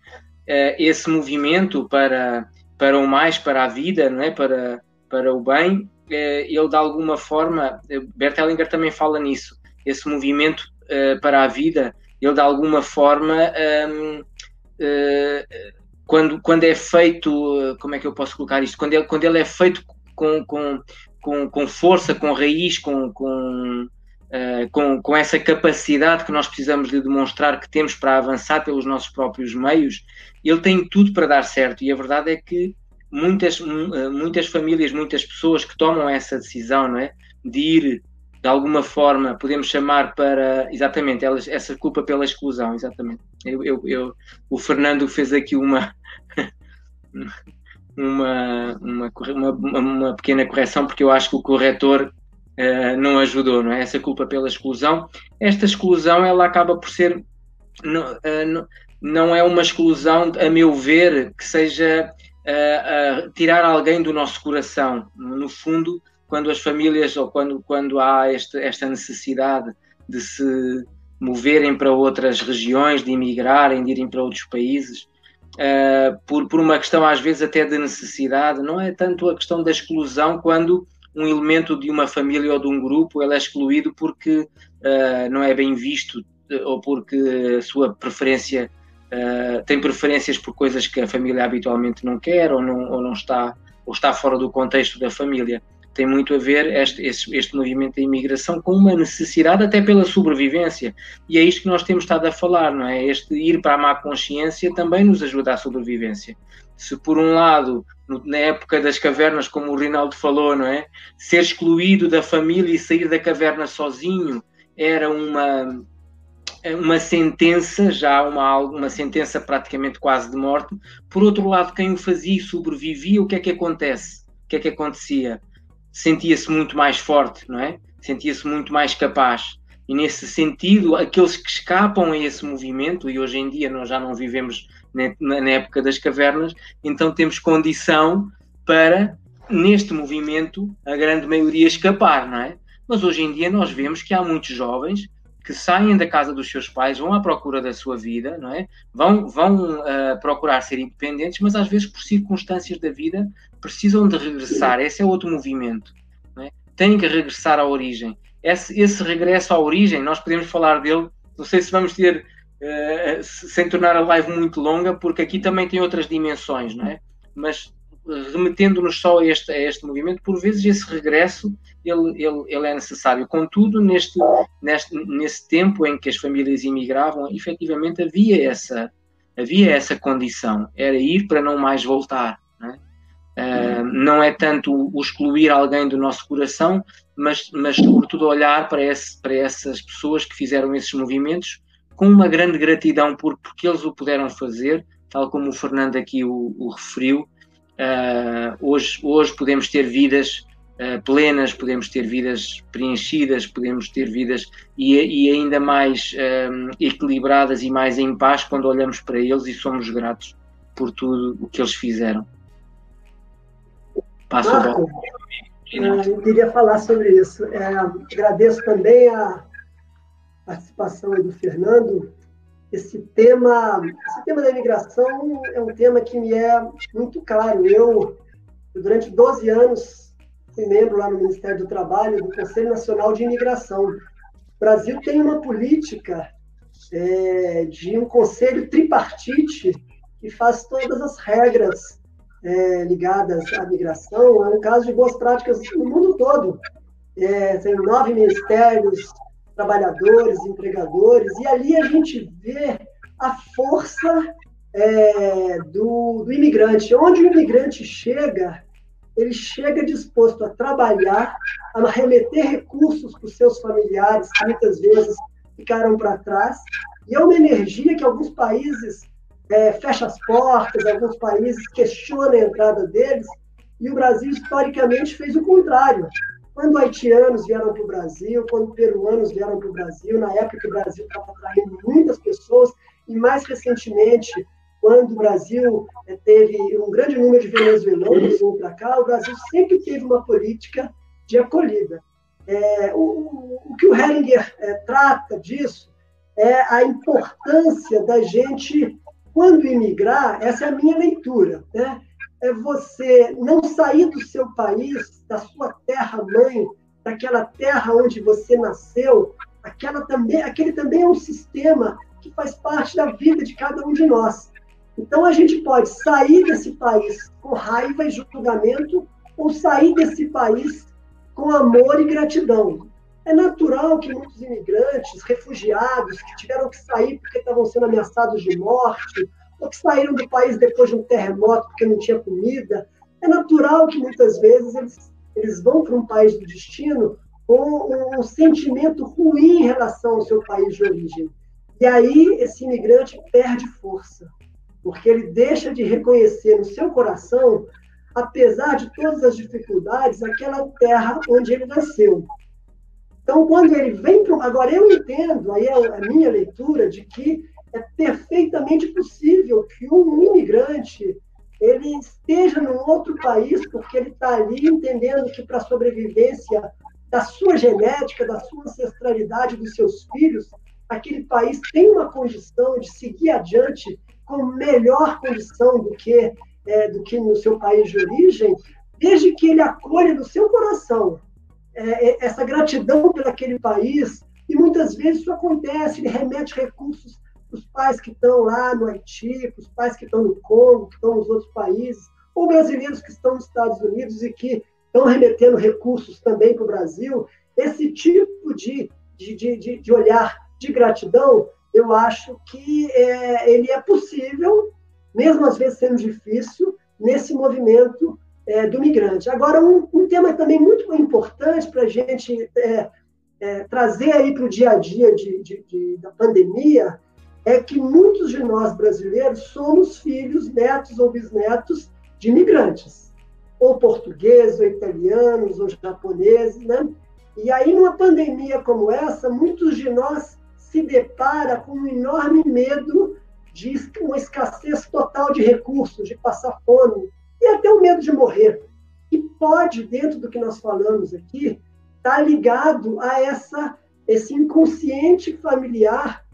esse movimento para, para o mais, para a vida, não é? Para, para o bem, eh, ele de alguma forma, Bert Hellinger também fala nisso, esse movimento uh, para a vida, ele de alguma forma, um, uh, quando, quando é feito, como é que eu posso colocar isto? Quando ele, quando ele é feito com, com, com, com força, com raiz, com, com, uh, com, com essa capacidade que nós precisamos de demonstrar que temos para avançar pelos nossos próprios meios, ele tem tudo para dar certo. E a verdade é que muitas, eh, muitas famílias, muitas pessoas que tomam essa decisão, não é? De ir, de alguma forma, podemos chamar para, exatamente, elas, essa culpa pela exclusão, exatamente. Eu, eu, eu o Fernando fez aqui uma, uma, uma, uma, uma pequena correção, porque eu acho que o corretor uh, não ajudou, não é? Essa culpa pela exclusão. Esta exclusão, ela acaba por ser, não, uh, não, é uma exclusão, a meu ver, que seja uh, tirar alguém do nosso coração. No fundo, quando as famílias ou quando, quando há este, esta necessidade de se moverem para outras regiões, de emigrarem, de irem para outros países, uh, por, por uma questão às vezes até de necessidade, não é tanto a questão da exclusão quando um elemento de uma família ou de um grupo ele é excluído porque uh, não é bem visto ou porque a sua preferência uh, tem preferências por coisas que a família habitualmente não quer ou não, ou não está ou está fora do contexto da família. Tem muito a ver este, este, este movimento da imigração com uma necessidade até pela sobrevivência. E é isto que nós temos estado a falar, não é? Este ir para a má consciência também nos ajuda à sobrevivência. Se por um lado, na época das cavernas, como o Rinaldo falou, não é? Ser excluído da família e sair da caverna sozinho era uma, uma sentença, já uma, uma sentença praticamente quase de morte. Por outro lado, quem o fazia e sobrevivia, o que é que acontece? O que é que acontecia? Sentia-se muito mais forte, não é? Sentia-se muito mais capaz. E nesse sentido, aqueles que escapam a esse movimento, e hoje em dia nós já não vivemos na, época das cavernas, então temos condição para, neste movimento, a grande maioria escapar, não é? Mas hoje em dia nós vemos que há muitos jovens que saem da casa dos seus pais, vão à procura da sua vida, não é? Vão, vão uh, procurar ser independentes, mas às vezes por circunstâncias da vida precisam de regressar. Esse é outro movimento. É? Têm que regressar à origem. Esse, esse regresso à origem, nós podemos falar dele, não sei se vamos ter, uh, sem tornar a live muito longa, porque aqui também tem outras dimensões, não é? Mas remetendo-nos só a este, a este movimento, por vezes esse regresso ele, ele, ele é necessário. Contudo, neste, neste, nesse tempo em que as famílias imigravam, efetivamente havia essa, havia essa condição, era ir para não mais voltar. Não é, uh, não é tanto o excluir alguém do nosso coração, mas, mas sobretudo olhar para, esse, para essas pessoas que fizeram esses movimentos com uma grande gratidão por, porque eles o puderam fazer, tal como o Fernando aqui o, o referiu, Uh, hoje, hoje podemos ter vidas uh, plenas, podemos ter vidas preenchidas, podemos ter vidas e, e ainda mais um, equilibradas e mais em paz quando olhamos para eles e somos gratos por tudo o que eles fizeram. Marco, uh, eu queria falar sobre isso. É, agradeço também a participação do Fernando esse tema, esse tema da imigração é um tema que me é muito claro. Eu, durante 12 anos, fui membro lá no Ministério do Trabalho do Conselho Nacional de Imigração. O Brasil tem uma política é, de um conselho tripartite que faz todas as regras é, ligadas à migração. É um caso de boas práticas no mundo todo. É, tem nove ministérios, trabalhadores, empregadores, e ali a gente vê a força é, do, do imigrante. Onde o imigrante chega, ele chega disposto a trabalhar, a remeter recursos para os seus familiares, que muitas vezes ficaram para trás, e é uma energia que alguns países é, fecham as portas, alguns países questionam a entrada deles, e o Brasil, historicamente, fez o contrário. Quando haitianos vieram para o Brasil, quando peruanos vieram para o Brasil, na época que o Brasil estava atraindo muitas pessoas, e mais recentemente, quando o Brasil eh, teve um grande número de venezuelanos vindo para cá, o Brasil sempre teve uma política de acolhida. É, o, o, que o Heringer é, trata disso é a importância da gente, quando imigrar, essa é a minha leitura, né? é você não sair do seu país, da sua terra-mãe, daquela terra onde você nasceu, aquela também, aquele também é um sistema que faz parte da vida de cada um de nós. Então a gente pode sair desse país com raiva e julgamento ou sair desse país com amor e gratidão. É natural que muitos imigrantes, refugiados, que tiveram que sair porque estavam sendo ameaçados de morte, ou que saíram do país depois de um terremoto porque não tinha comida. É natural que muitas vezes eles, eles vão para um país do destino com um, sentimento ruim em relação ao seu país de origem. E aí esse imigrante perde força, porque ele deixa de reconhecer no seu coração, apesar de todas as dificuldades, aquela terra onde ele nasceu. Então, quando ele vem para. Agora, eu entendo, aí é a minha leitura, de que é perfeitamente possível que um imigrante ele esteja num outro país porque ele está ali entendendo que para a sobrevivência da sua genética, da sua ancestralidade, dos seus filhos, aquele país tem uma condição de seguir adiante com melhor condição do que é, do que no seu país de origem, desde que ele acolha no seu coração é, é essa gratidão por aquele país, e muitas vezes isso acontece, ele remete recursos os pais que estão lá no Haiti, os pais que estão no Congo, que estão nos outros países, ou brasileiros que estão nos Estados Unidos e que estão remetendo recursos também para o Brasil, esse tipo de, de, de, de, olhar de gratidão, eu acho que é, ele é possível, mesmo às vezes sendo difícil, nesse movimento é, do migrante. Agora, um, um, tema também muito importante para a gente é, é, trazer aí para o dia a dia de, de, da pandemia é que muitos de nós brasileiros somos filhos, netos ou bisnetos de imigrantes, ou portugueses, ou italianos, ou japoneses, né? E aí, numa pandemia como essa, muitos de nós se depara com um enorme medo de uma escassez total de recursos, de passar fome, e até o medo de morrer. E pode, dentro do que nós falamos aqui, estar tá ligado a essa, esse inconsciente familiar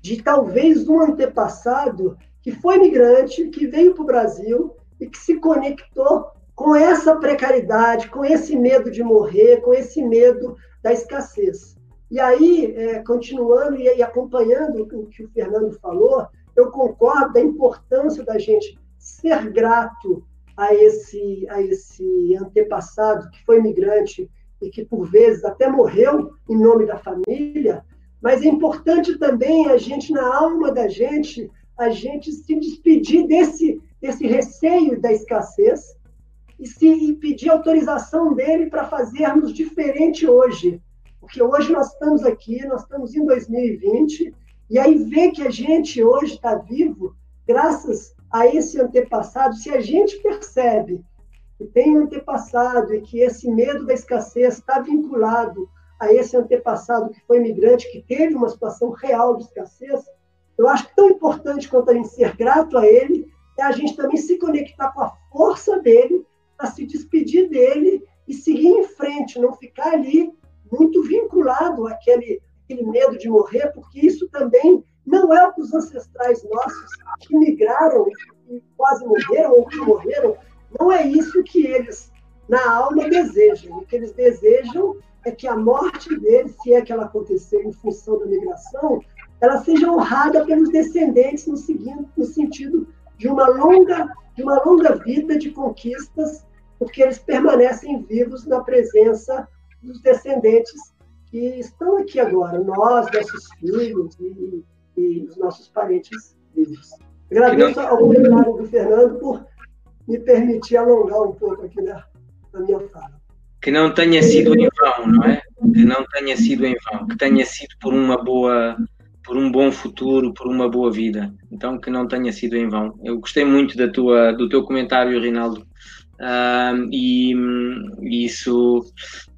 de talvez um antepassado que foi migrante, que veio para o Brasil e que se conectou com essa precariedade, com esse medo de morrer, com esse medo da escassez. E aí, é, continuando e, e acompanhando o que o Fernando falou, eu concordo da importância da gente ser grato a esse, a esse antepassado que foi migrante e que, por vezes, até morreu em nome da família, mas é importante também a gente, na alma da gente, a gente se despedir desse, desse receio da escassez e se e pedir autorização dele para fazermos diferente hoje. Porque hoje nós estamos aqui, nós estamos em 2020, e aí ver que a gente hoje está vivo, graças a esse antepassado, se a gente percebe que tem um antepassado e que esse medo da escassez está vinculado a esse antepassado que foi imigrante, que teve uma situação real de escassez, eu acho que tão importante quanto a gente ser grato a ele é a gente também se conectar com a força dele, a se despedir dele e seguir em frente, não ficar ali muito vinculado àquele, àquele medo de morrer, porque isso também não é o que os ancestrais nossos que migraram e quase morreram ou que morreram, não é isso que eles, na alma, desejam. O que eles desejam é que a morte deles, se é que ela aconteceu em função da migração, ela seja honrada pelos descendentes no, seguinte, no sentido de uma longa de uma longa vida de conquistas, porque eles permanecem vivos na presença dos descendentes que estão aqui agora, nós, nossos filhos e, e os nossos parentes vivos. Agradeço ao comentário do Fernando por me permitir alongar um pouco aqui na, na minha fala. Que não tenha sido em vão, não é? Que não tenha sido em vão, que tenha sido por uma boa, por um bom futuro, por uma boa vida. Então que não tenha sido em vão. Eu gostei muito da tua, do teu comentário, Rinaldo. Uh, e, e, isso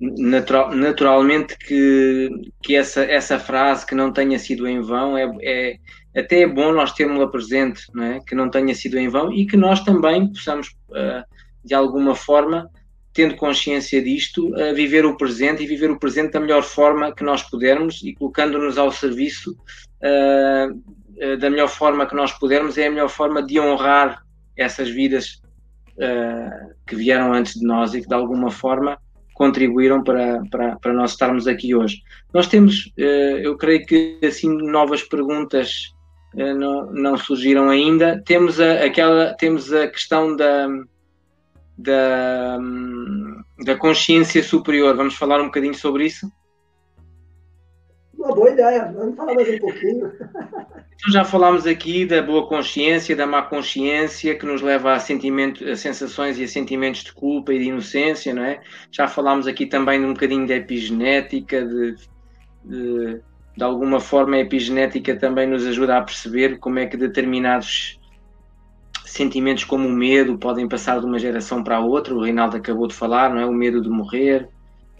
natural, naturalmente que, que essa, essa frase que não tenha sido em vão é, é até é bom nós termos-la presente, não é? que não tenha sido em vão e que nós também possamos, uh, de alguma forma, tendo consciência disto, uh, viver o presente e viver o presente da melhor forma que nós pudermos e colocando-nos ao serviço uh, da melhor forma que nós pudermos, é a melhor forma de honrar essas vidas que vieram antes de nós e que de alguma forma contribuíram para, para, para nós estarmos aqui hoje. Nós temos, eu creio que assim novas perguntas eh, não, não surgiram ainda. Temos a, aquela, temos a questão da, da, da consciência superior. Vamos falar um bocadinho sobre isso? Uma boa ideia, vamos falar mais um pouquinho. Então já falámos aqui da boa consciência, da má consciência, que nos leva a, sentimento, a sensações e a sentimentos de culpa e de inocência, não é? Já falámos aqui também de um bocadinho de epigenética, de, de de alguma forma a epigenética também nos ajuda a perceber como é que determinados sentimentos como o medo podem passar de uma geração para a outra. O Reinaldo acabou de falar, não é? O medo de morrer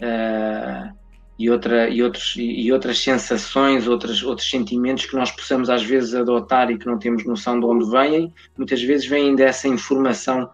uh, e, outra, e, outros, e outras sensações, outros, outros sentimentos que nós possamos às vezes adotar e que não temos noção de onde vêm, muitas vezes vêm dessa informação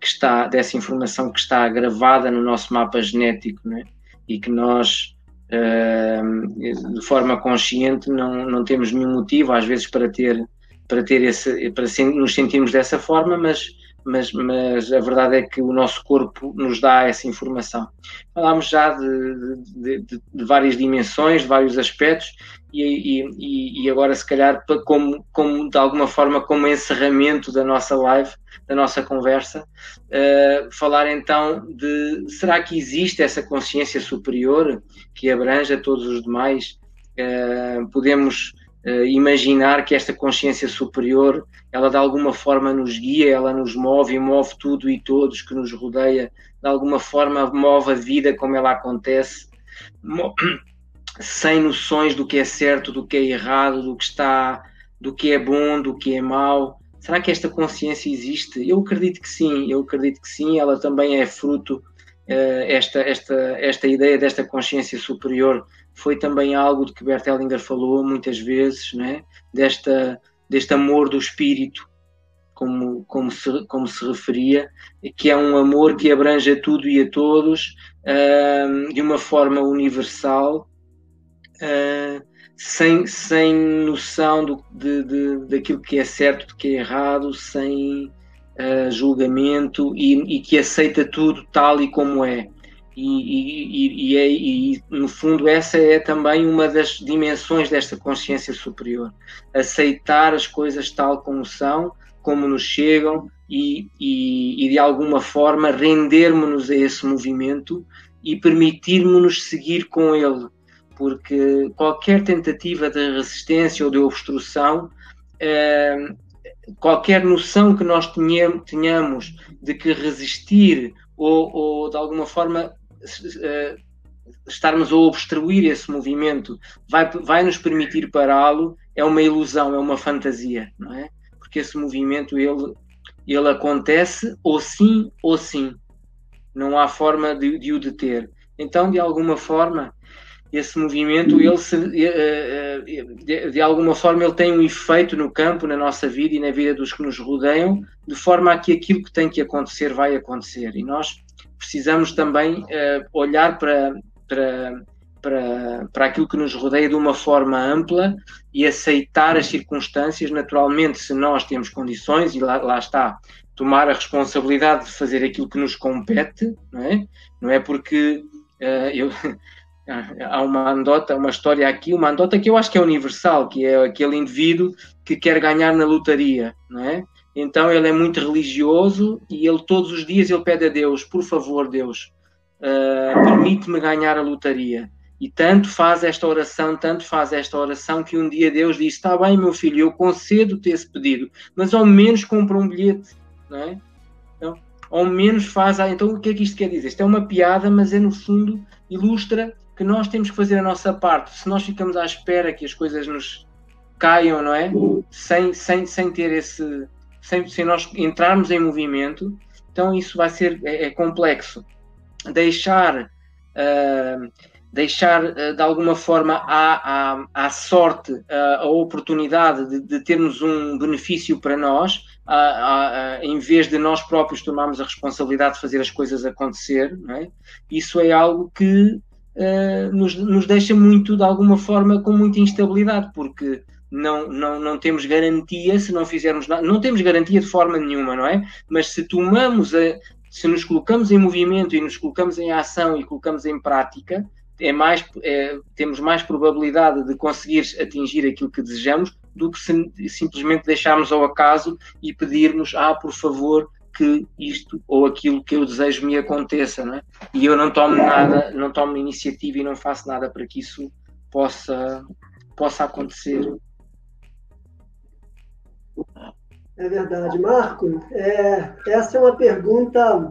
que está, dessa informação que está gravada no nosso mapa genético, não é? E que nós de forma consciente não, não temos nenhum motivo às vezes para ter para ter esse para nos sentirmos dessa forma mas mas, mas a verdade é que o nosso corpo nos dá essa informação. Falámos já de, de, de, de várias dimensões, de vários aspectos, e, e, e, agora, se calhar, como, como de alguma forma, como encerramento da nossa live, da nossa conversa, uh, falar então de será que existe essa consciência superior que abrange a todos os demais? Uh, podemos uh, imaginar que esta consciência superior, ela de alguma forma nos guia, ela nos move e move tudo e todos que nos rodeia, de alguma forma move a vida como ela acontece, sem noções do que é certo, do que é errado, do que está, do que é bom, do que é mau. Será que esta consciência existe? Eu acredito que sim, eu acredito que sim, ela também é fruto Uh, esta, esta, esta ideia desta consciência superior foi também algo de que Bert Hellinger falou muitas vezes, né? desta, deste amor do espírito, como, como, se, como se referia, que é um amor que abrange a tudo e a todos uh, de uma forma universal, uh, sem, sem noção do, de, de, daquilo que é certo, do que é errado, sem uh, julgamento e, e que aceita tudo tal e como é. E, e, e, é, e, no fundo essa é também uma das dimensões desta consciência superior. Aceitar as coisas tal como são como nos chegam e, de alguma forma rendermos-nos a esse movimento e permitirmos-nos seguir com ele. Porque qualquer tentativa de resistência ou de obstrução eh, qualquer noção que nós tenhamos de que resistir ou, ou de alguma forma estarmos a obstruir esse movimento vai, vai nos permitir pará-lo é uma ilusão, é uma fantasia, não é? Porque esse movimento ele, ele acontece ou sim ou sim. não há forma de, de o deter. Então, de alguma forma, esse movimento, ele se, eh, eh, de, de, alguma forma, ele tem um efeito no campo, na nossa vida e na vida dos que nos rodeiam, de forma a que aquilo que tem que acontecer vai acontecer. E nós precisamos também uh, olhar para, para, para, para aquilo que nos rodeia de uma forma ampla e aceitar as circunstâncias. Naturalmente, se nós temos condições, e lá, lá está, tomar a responsabilidade de fazer aquilo que nos compete, não é? Não é porque uh, eu. há uma anedota, uma história aqui, uma anedota que eu acho que é universal, que é aquele indivíduo que quer ganhar na lotaria, não é? Então ele é muito religioso e ele todos os dias ele pede a Deus, por favor Deus, uh, permite-me ganhar a lotaria. E tanto faz esta oração, tanto faz esta oração, que um dia Deus disse: Está bem, meu filho, eu concedo-te esse pedido, mas ao menos compra um bilhete, não é? Então, ao menos faz. Então, o que é que isto quer dizer? Isto é uma piada, mas é no fundo ilustra que nós temos que fazer a nossa parte. Se nós ficamos à espera que as coisas nos caiam, não é? Sem, sem, sem ter esse. Sem, sem nós entrarmos em movimento, então isso vai ser. é, é complexo. Deixar. Uh, deixar eh, de alguma forma à, à, à sorte eh, a oportunidade de, de, termos um benefício para nós, em vez de nós próprios tomarmos a responsabilidade de fazer as coisas acontecer, é? isso é algo que uh, nos, nos deixa muito, de alguma forma, com muita instabilidade, porque não, não, não temos garantia se não fizermos nada, não temos garantia de forma nenhuma, não é? Mas se tomamos a, se nos colocamos em movimento e nos colocamos em ação e colocamos em prática, é mais, é, temos mais probabilidade de conseguir atingir aquilo que desejamos do que se, simplesmente deixarmos ao acaso e pedirmos, ah, por favor, que isto ou aquilo que eu desejo me aconteça, não é? E eu não tomo nada, não tomo iniciativa e não faço nada para que isso possa, possa acontecer. É verdade, Marco. É, essa é uma pergunta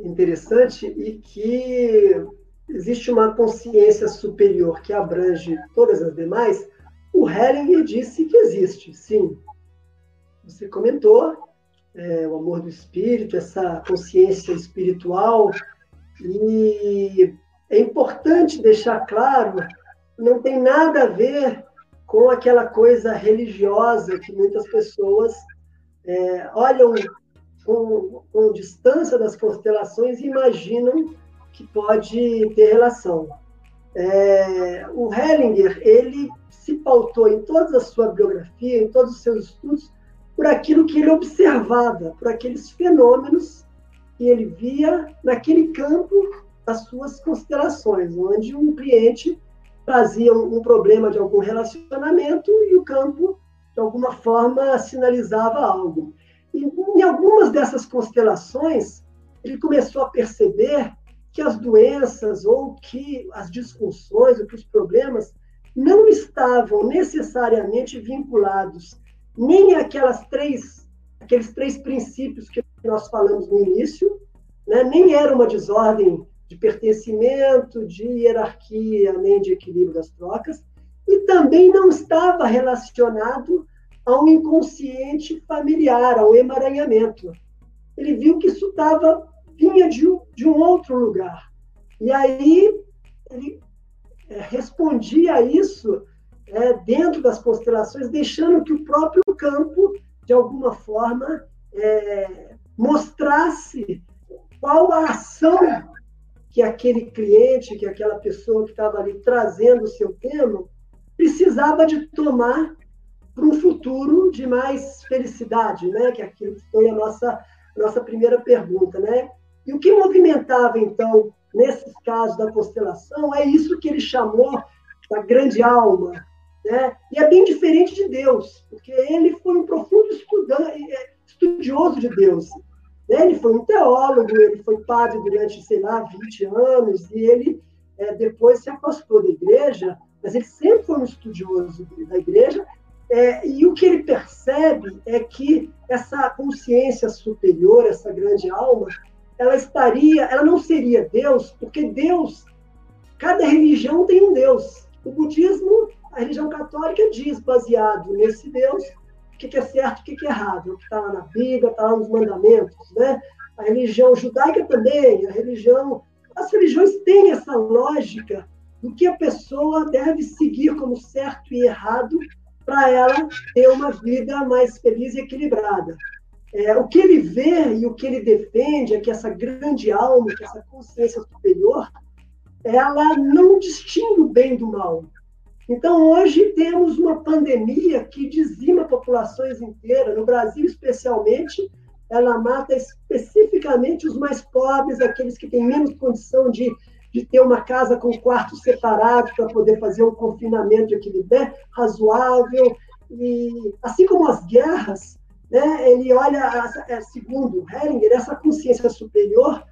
interessante e que existe uma consciência superior que abrange todas as demais, o Hellinger disse que existe, sim. Você comentou é, o amor do espírito, essa consciência espiritual, e é importante deixar claro, não tem nada a ver com aquela coisa religiosa que muitas pessoas é, olham com, com distância das constelações e imaginam que pode ter relação. É, o Hellinger, ele se pautou em toda a sua biografia, em todos os seus estudos, por aquilo que ele observava, por aqueles fenômenos que ele via naquele campo das suas considerações, onde um cliente trazia um problema de algum relacionamento e o campo, de alguma forma, sinalizava algo. E em algumas dessas constelações, ele começou a perceber que as doenças ou que as disfunções ou que os problemas não estavam necessariamente vinculados nem aquelas três aqueles três princípios que nós falamos no início, né? nem era uma desordem de pertencimento, de hierarquia, nem de equilíbrio das trocas, e também não estava relacionado ao inconsciente familiar, ao emaranhamento. Ele viu que isso estava vinha de um, de um outro lugar. E aí ele é, respondia a isso é, dentro das constelações, deixando que o próprio campo, de alguma forma, é, mostrasse qual a ação que aquele cliente, que aquela pessoa que estava ali trazendo o seu tema, precisava de tomar para um futuro de mais felicidade, né? Que aquilo foi a nossa nossa primeira pergunta, né? E o que movimentava, então, nesses casos da constelação, é isso que ele chamou da grande alma. Né? E é bem diferente de Deus, porque ele foi um profundo é, estudioso de Deus. Ele foi um teólogo, ele foi padre durante, sei lá, 20 anos, e ele é, depois se afastou da igreja, mas ele sempre foi um estudioso da igreja, é, e o que ele percebe é que essa consciência superior, essa grande alma, ela estaria, ela não seria Deus, porque Deus, cada religião tem um Deus. O budismo, a religião católica diz, baseado nesse Deus, o que é certo, o que é errado, o que está lá na Bíblia, está lá nos mandamentos, né? a religião judaica também, a religião. As religiões têm essa lógica do que a pessoa deve seguir como certo e errado para ela ter uma vida mais feliz e equilibrada. É, o que ele vê e o que ele defende é que essa grande alma, que essa consciência superior, ela não distingue o bem do mal. Então, hoje temos uma pandemia que dizima populações inteiras, no Brasil especialmente, ela mata especificamente os mais pobres, aqueles que têm menos condição de, de ter uma casa com quartos separados para poder fazer um confinamento equilibrado, razoável. E, assim como as guerras, né, ele olha, é, segundo Heringer, essa consciência superior,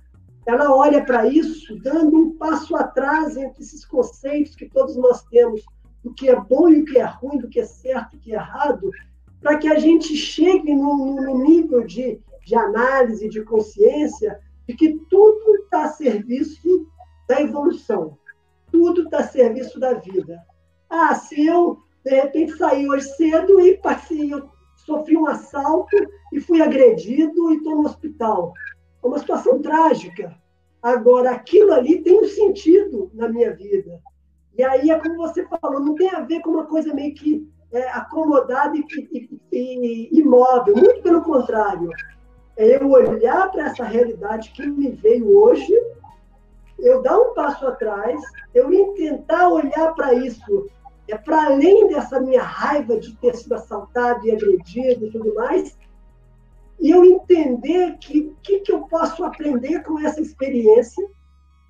ela olha para isso dando um passo atrás entre esses conceitos que todos nós temos do que é bom e o que é ruim, do que é certo e o que é errado, para que a gente chegue no nível de de análise, de consciência, de que tudo está a serviço da evolução, tudo está a serviço da vida. Ah, se eu, de repente, saí hoje cedo e passei, eu sofri um assalto e fui agredido e estou no hospital. É uma situação trágica. Agora, aquilo ali tem um sentido na minha vida. E aí é como você falou, não tem a ver com uma coisa meio que é, acomodada e, e, e imóvel. Muito pelo contrário é eu olhar para essa realidade que me veio hoje, eu dar um passo atrás, eu tentar olhar para isso, é para além dessa minha raiva de ter sido assaltado e agredido e tudo mais, e eu entender que o que, que eu posso aprender com essa experiência,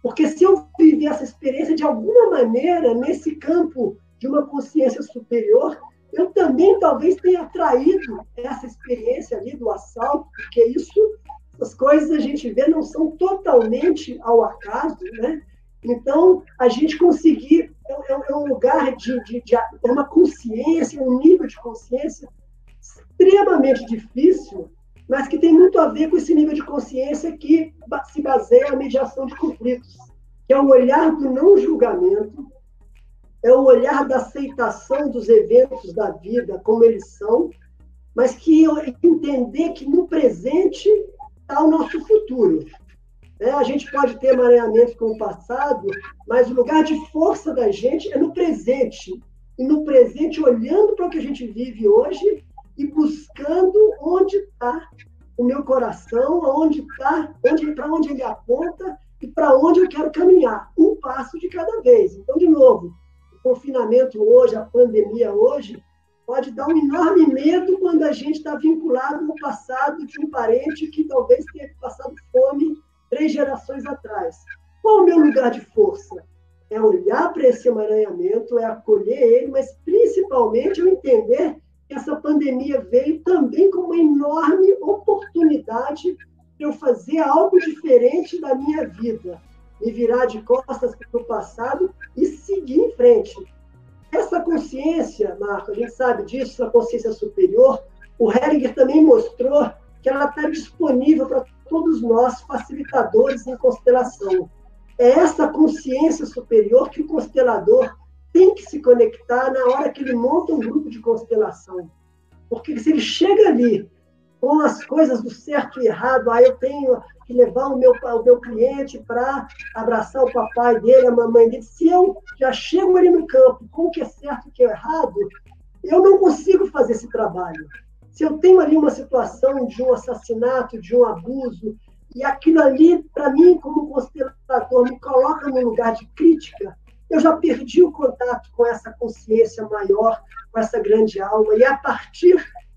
porque se eu viver essa experiência de alguma maneira nesse campo de uma consciência superior, eu também talvez tenha traído essa experiência ali do assalto, porque isso, as coisas a gente vê não são totalmente ao acaso, né? Então, a gente conseguir, é, é, é um lugar de, de, de, é uma consciência, um nível de consciência extremamente difícil, mas que tem muito a ver com esse nível de consciência que se baseia na mediação de conflitos, que é o olhar do não julgamento, é o olhar da aceitação dos eventos da vida como eles são, mas que entender que no presente está o nosso futuro. É, a gente pode ter mareamento com o passado, mas o lugar de força da gente é no presente. E no presente, olhando para o que a gente vive hoje e buscando onde está o meu coração, onde está, onde, para onde ele aponta e para onde eu quero caminhar, um passo de cada vez. Então, de novo, confinamento hoje, a pandemia hoje, pode dar um enorme medo quando a gente está vinculado no passado de um parente que talvez tenha passado fome três gerações atrás. Qual o meu lugar de força? É olhar para esse emaranhamento, é acolher ele, mas principalmente eu entender essa pandemia veio também como uma enorme oportunidade para eu fazer algo diferente da minha vida me virar de costas para o passado e seguir em frente. Essa consciência, Marco, a gente sabe disso, essa consciência superior, o Heringer também mostrou que ela está disponível para todos nós, facilitadores em constelação. É essa consciência superior que o constelador tem que se conectar na hora que ele monta um grupo de constelação. Porque se ele chega ali com as coisas do certo e errado, aí eu tenho que levar o meu, o meu cliente para abraçar o papai dele, a mamãe dele. Se eu já chego ali no campo com o que é certo e o que é errado, eu não consigo fazer esse trabalho. Se eu tenho ali uma situação de um assassinato, de um abuso, e aquilo ali, para mim, como constelador, me coloca num lugar de crítica, eu já perdi o contato com essa consciência maior, com essa grande alma. E a partir,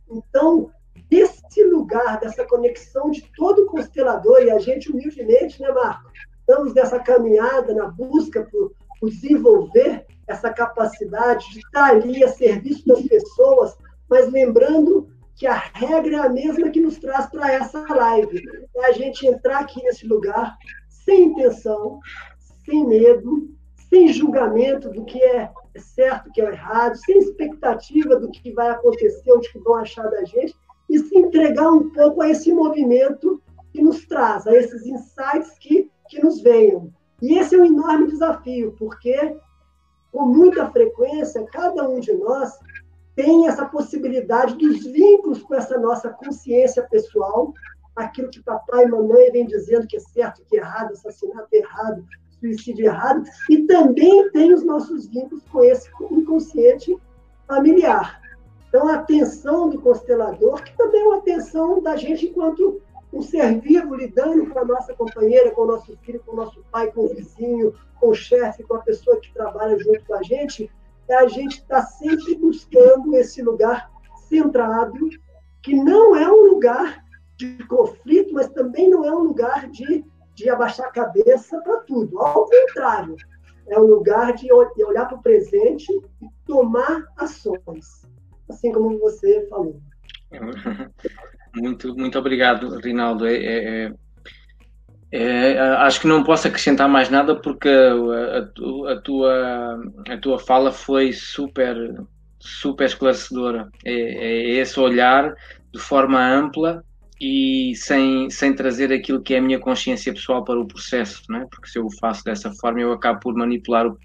então, desse lugar, dessa conexão de todo constelador, e a gente humildemente, né, Marco? Estamos nessa caminhada, na busca por, por desenvolver essa capacidade de estar ali a serviço das pessoas, mas lembrando que a regra é a mesma que nos traz para essa live. É a gente entrar aqui nesse lugar sem intenção, sem medo, sem julgamento do que é certo, que é errado, sem expectativa do que vai acontecer, o que vão achar da gente, e se entregar um pouco a esse movimento que nos traz, a esses insights que, que nos venham. E esse é um enorme desafio, porque com muita frequência, cada um de nós tem essa possibilidade dos vínculos com essa nossa consciência pessoal aquilo que papai e mamãe vem dizendo que é certo, que é errado, assassinato é errado, suicídio errado, e também tem os nossos vínculos com esse inconsciente familiar. Então, a atenção do constelador, que também é uma atenção da gente enquanto um ser vivo lidando com a nossa companheira, com o nosso filho, com o nosso pai, com o vizinho, com o chefe, com a pessoa que trabalha junto com a gente, é a gente estar tá sempre buscando esse lugar centrado, que não é um lugar de conflito, mas também não é um lugar de, de abaixar a cabeça para tudo. Ao contrário, é um lugar de olhar para o presente e tomar ações, assim como você falou. Muito, muito obrigado, Rinaldo. É, é, é é, acho que não posso acrescentar mais nada porque a, a, a, tua, a tua fala foi super, super esclarecedora. É, é, esse olhar de forma ampla e sem, sem trazer aquilo que é a minha consciência pessoal para o processo, não é? porque se eu o faço dessa forma eu acabo por manipular o,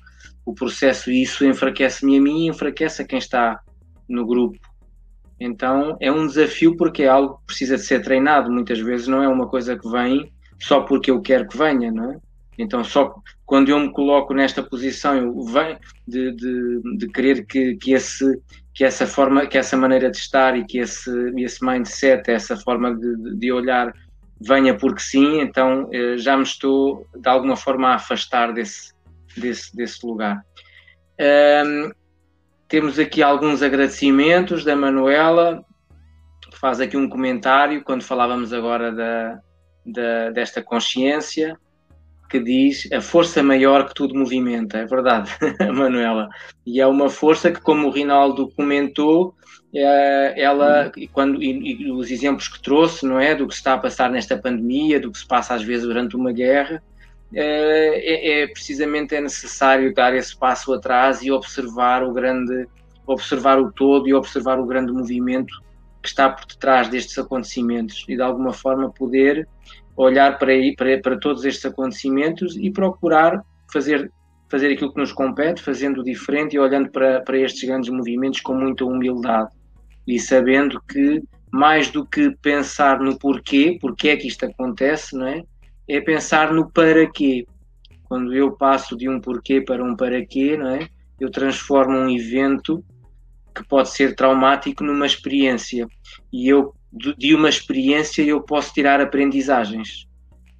o processo e isso enfraquece-me a mim e enfraquece a quem está no grupo. Então é um desafio porque é algo que precisa de ser treinado, muitas vezes não é uma coisa que vem só porque eu quero que venha, não é? Então, só quando eu me coloco nesta posição, eu venho de, de, de querer que, que, esse, que essa forma, que essa maneira de estar e que esse, esse mindset, essa forma de, de olhar venha porque sim, então eh, já me estou de alguma forma a afastar desse, desse, desse lugar. Um, temos aqui alguns agradecimentos da Manuela, que faz aqui um comentário quando falávamos agora da, da, desta consciência que diz a força maior que tudo movimenta, é verdade, Manuela. E é uma força que, como o Rinaldo comentou, é, ela, quando, e, e, os exemplos que trouxe, não é, do que se está a passar nesta pandemia, do que se passa às vezes durante uma guerra, é, é, é precisamente é necessário dar esse passo atrás e observar o grande, observar o todo e observar o grande movimento que está por detrás destes acontecimentos e de alguma forma poder olhar para, para, para todos estes acontecimentos e procurar fazer, fazer aquilo que nos compete, fazendo diferente e olhando para, para estes grandes movimentos com muita humildade e sabendo que mais do que pensar no porquê, porque é que isto acontece, não é? É pensar no para quê. Quando eu passo de um porquê para um para quê, não é? Eu transformo um evento que pode ser traumático numa experiência. E eu, de uma experiência, eu posso tirar aprendizagens.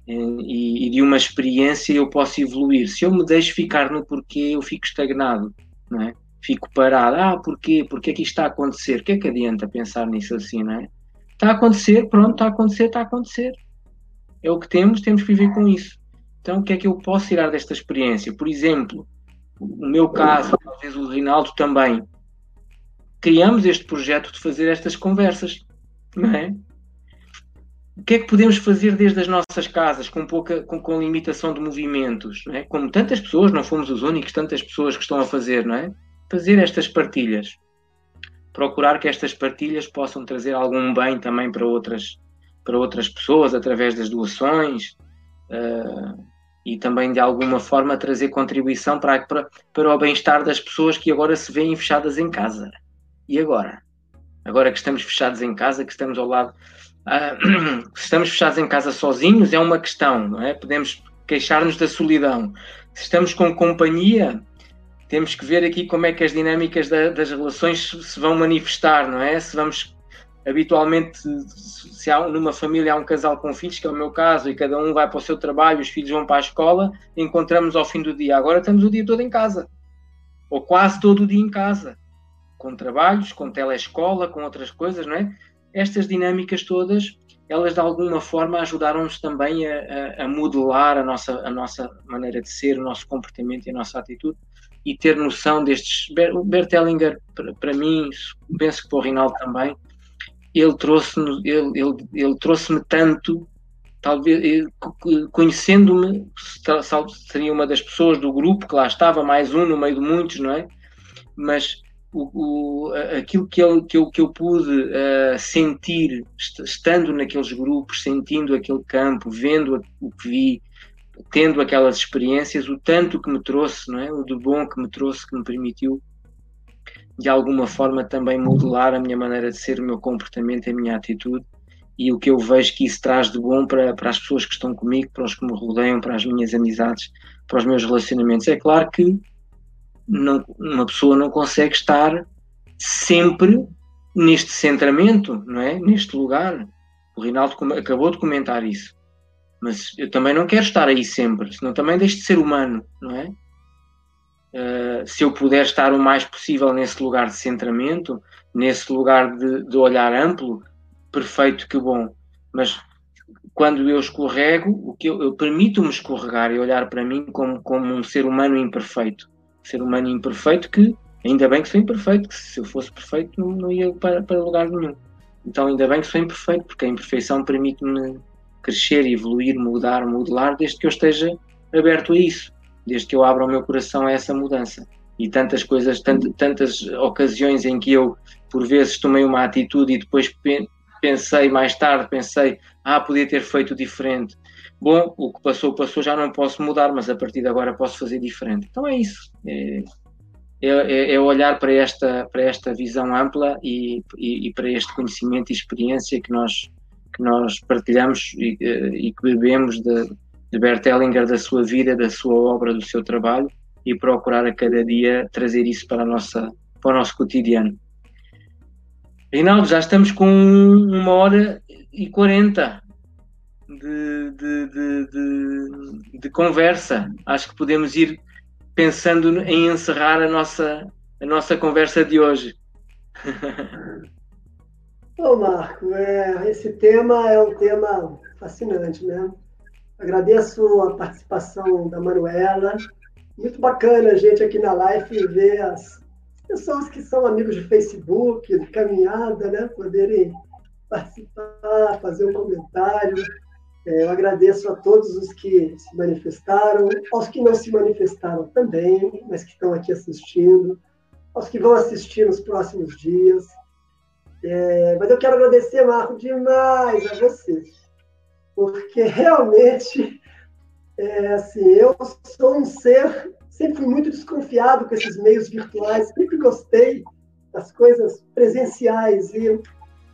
E, e de uma experiência eu posso evoluir. Se eu me deixo ficar no porquê, eu fico estagnado, não é? Fico parado. Ah, porquê? Porquê é que isto está a acontecer? O que é que adianta pensar nisso assim, não é? Está a acontecer, pronto, está a acontecer, está a acontecer. É o que temos, temos que viver com isso. Então, o que é que eu posso tirar desta experiência? Por exemplo, o meu caso, talvez o Rinaldo também, criamos este projeto de fazer estas conversas, não é? O que é que podemos fazer desde as nossas casas, com pouca, com, com limitação de movimentos, não é? Como tantas pessoas, não fomos os únicos, tantas pessoas que estão a fazer, não é? Fazer estas partilhas, procurar que estas partilhas possam trazer algum bem também para outras, para outras pessoas através das doações. Uh, e também de alguma forma trazer contribuição para, para, para o bem-estar das pessoas que agora se veem fechadas em casa. E agora? Agora que estamos fechados em casa, que estamos ao lado. Uh, se estamos fechados em casa sozinhos, é uma questão, não é? Podemos queixar-nos da solidão. Se estamos com companhia, temos que ver aqui como é que as dinâmicas da, das relações se vão manifestar, não é? Se vamos habitualmente, se há, numa família há um casal com filhos, que é o meu caso, e cada um vai para o seu trabalho, os filhos vão para a escola, encontramos ao fim do dia. Agora estamos o dia todo em casa, ou quase todo o dia em casa com trabalhos, com telescola, com outras coisas, não é? Estas dinâmicas todas, elas de alguma forma ajudaram-nos também a, a, modelar a nossa, a nossa maneira de ser, o nosso comportamento e a nossa atitude e ter noção destes. O Bert Hellinger, para, mim, penso que para o Rinaldo também, ele trouxe-me ele, ele, ele trouxe tanto, talvez conhecendo-me, seria uma das pessoas do grupo que lá estava, mais um no meio de muitos, não é? Mas o, o, aquilo que eu, que eu, que eu pude uh, sentir estando naqueles grupos, sentindo aquele campo, vendo o que vi, tendo aquelas experiências, o tanto que me trouxe, não é? o de bom que me trouxe, que me permitiu de alguma forma também modelar a minha maneira de ser, o meu comportamento, a minha atitude e o que eu vejo que isso traz de bom para, para as pessoas que estão comigo, para os que me rodeiam, para as minhas amizades, para os meus relacionamentos. É claro que não, uma pessoa não consegue estar sempre neste centramento, não é? Neste lugar. O Rinaldo acabou de comentar isso. Mas eu também não quero estar aí sempre, senão também deixo de ser humano, não é? Uh, se eu puder estar o mais possível nesse lugar de centramento, nesse lugar de, de olhar amplo, perfeito, que bom. Mas quando eu escorrego, o que eu, eu permito-me escorregar e olhar para mim como, como um ser humano imperfeito. Ser humano imperfeito que, ainda bem que sou imperfeito, que se eu fosse perfeito não, não ia para, para lugar nenhum. Então ainda bem que sou imperfeito, porque a imperfeição permite-me crescer, evoluir, mudar, modelar, desde que eu esteja aberto a isso, desde que eu abra o meu coração a essa mudança. E tantas coisas, tantas, tantas ocasiões em que eu, por vezes, tomei uma atitude e depois pensei mais tarde, pensei, ah, podia ter feito diferente. Bom, o que passou, passou, já não posso mudar, mas a partir de agora posso fazer diferente. Então é isso. É, é, é olhar para esta, para esta visão ampla e, e, e, para este conhecimento e experiência que nós, que nós partilhamos e, e que bebemos de, de Bert Hellinger, da sua vida, da sua obra, do seu trabalho e procurar a cada dia trazer isso para, nossa, para o nosso cotidiano. Reinaldo, já estamos com uma hora e quarenta de, de, de, de, conversa. Acho que podemos ir pensando em encerrar a nossa, a nossa conversa de hoje. Ô Marco, é, esse tema é um tema fascinante, né? Agradeço a participação da Manuela. Muito bacana a gente aqui na live ver as pessoas que são amigos de Facebook, de caminhada, né, poderem participar, fazer um comentário. É, eu agradeço a todos os que se manifestaram, aos que não se manifestaram também, mas que estão aqui assistindo, aos que vão assistir nos próximos dias. É, mas eu quero agradecer, Marco, demais a vocês, porque realmente, é, assim, eu sou um ser sempre fui muito desconfiado com esses meios virtuais, sempre gostei das coisas presenciais. E,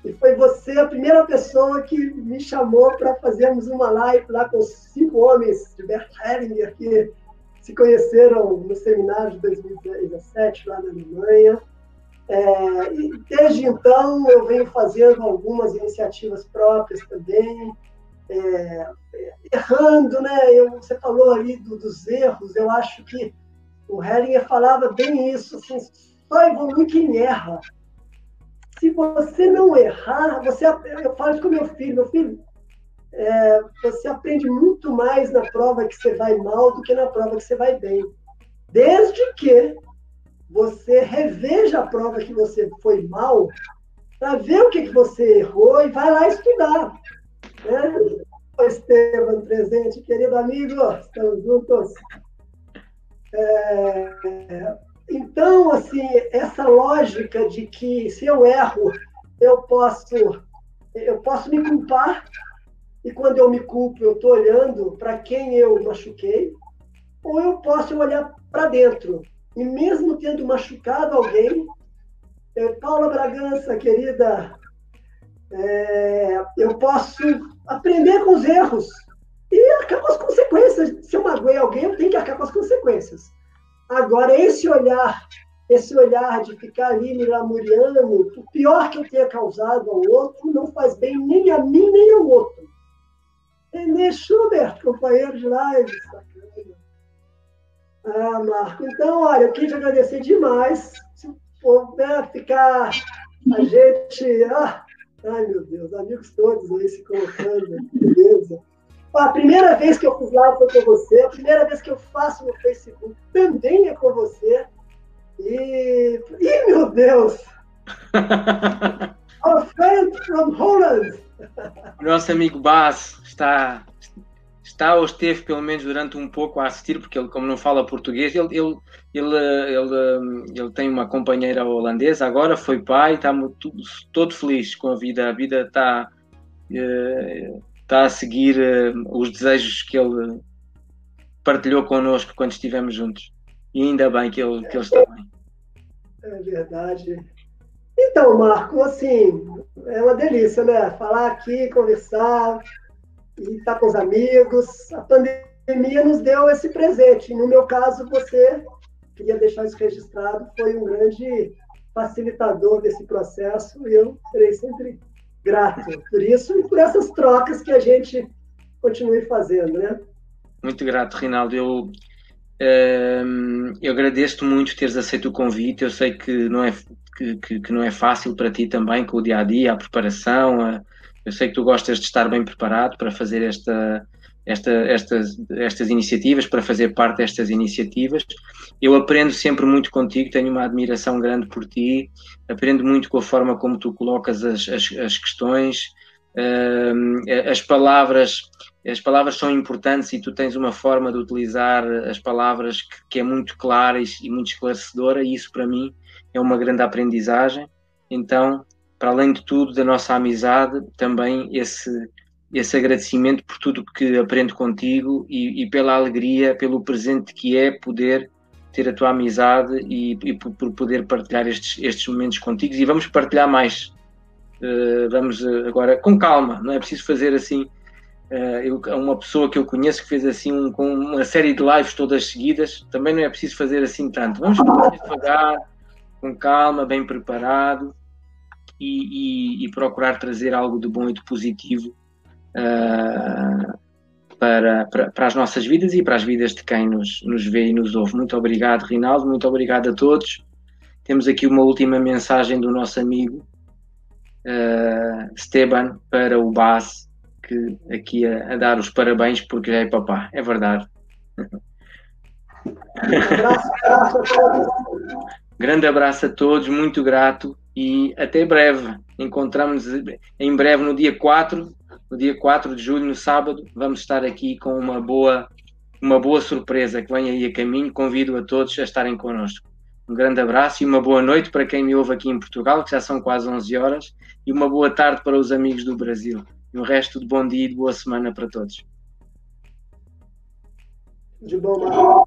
e foi você a primeira pessoa que me chamou para fazermos uma live lá com cinco homens de Bert Hellinger, que se conheceram no seminário de 2017, lá na Alemanha. É, e desde então eu venho fazendo algumas iniciativas próprias também, é, errando, né? Eu, você falou ali do, dos erros, eu acho que o Hellinger falava bem isso, assim, só evolui quem erra. Se você não errar, você, eu falo isso com meu filho, meu filho, é, você aprende muito mais na prova que você vai mal do que na prova que você vai bem. Desde que você reveja a prova que você foi mal, para ver o que, que você errou e vai lá estudar. Né? Estevam presente, querido amigo, estamos juntos. É, então, assim, essa lógica de que se eu erro, eu posso, eu posso me culpar, e quando eu me culpo, eu estou olhando para quem eu machuquei, ou eu posso olhar para dentro, e mesmo tendo machucado alguém, é, Paula Bragança, querida, é, eu posso aprender com os erros e arcar com as consequências. Se eu magoei alguém, eu tenho que arcar com as consequências. Agora, esse olhar, esse olhar de ficar ali me lamuriando, o pior que eu tenha causado ao outro, não faz bem nem a mim, nem ao outro. René Schubert, companheiro de live. Ah, Marco. Então, olha, eu queria te agradecer demais. Se for né, ficar a gente. Ah, ai, meu Deus, amigos todos aí se colocando, beleza. A primeira vez que eu fiz live foi com você, a primeira vez que eu faço no Facebook também é com você. E. Ih, meu Deus! Our friend from Holland! Nosso amigo Bas está, está ou esteve pelo menos durante um pouco a assistir, porque ele, como não fala português, ele, ele, ele, ele, ele tem uma companheira holandesa, agora foi pai, está muito, todo feliz com a vida. A vida está. Uh, está a seguir uh, os desejos que ele partilhou connosco quando estivemos juntos. E ainda bem que ele, que ele está bem. É verdade. Então, Marco, assim, é uma delícia, né? Falar aqui, conversar e estar com os amigos. A pandemia nos deu esse presente. No meu caso, você, queria deixar isso registrado, foi um grande facilitador desse processo e eu serei sempre grato por isso e por essas trocas que a gente continue fazendo, né? Muito grato, Rinaldo. Eu, ehm, eu agradeço-te muito teres aceito o convite. Eu sei que não é que, que, não é fácil para ti também com o dia a dia, a preparação. A, eu sei que tu gostas de estar bem preparado para fazer esta, esta, estas, estas iniciativas, para fazer parte destas iniciativas. Eu aprendo sempre muito contigo, tenho uma admiração grande por ti, aprendo muito com a forma como tu colocas as, as, as questões, uh, as palavras. As palavras são importantes e tu tens uma forma de utilizar as palavras que, que é muito clara e, e muito esclarecedora, e isso para mim é uma grande aprendizagem. Então, para além de tudo, da nossa amizade, também esse, esse agradecimento por tudo que aprendo contigo e, e, pela alegria, pelo presente que é poder ter a tua amizade e, e por, por, poder partilhar estes, estes momentos contigo. E vamos partilhar mais. Uh, vamos uh, agora com calma, não é preciso fazer assim. Uh, eu, uma pessoa que eu conheço que fez assim um, com uma série de lives todas seguidas, também não é preciso fazer assim tanto. Vamos devagar, com calma, bem preparado e, e procurar trazer algo de bom e de positivo uh, para, para, para, as nossas vidas e para as vidas de quem nos, nos vê e nos ouve. Muito obrigado, Rinaldo, muito obrigado a todos. Temos aqui uma última mensagem do nosso amigo uh, Esteban para o Bas, que aqui a, a, dar os parabéns porque já é papá, é verdade. Grande abraço a todos, muito grato e até breve. Encontramos em breve no dia 4 no dia 4 de julho, no sábado, vamos estar aqui com uma boa, uma boa surpresa que vem aí a caminho. Convido a todos a estarem connosco. Um grande abraço e uma boa noite para quem me ouve aqui em Portugal, que já são quase 11 horas, e uma boa tarde para os amigos do Brasil. E o resto de bom dia e de boa semana para todos. De bom,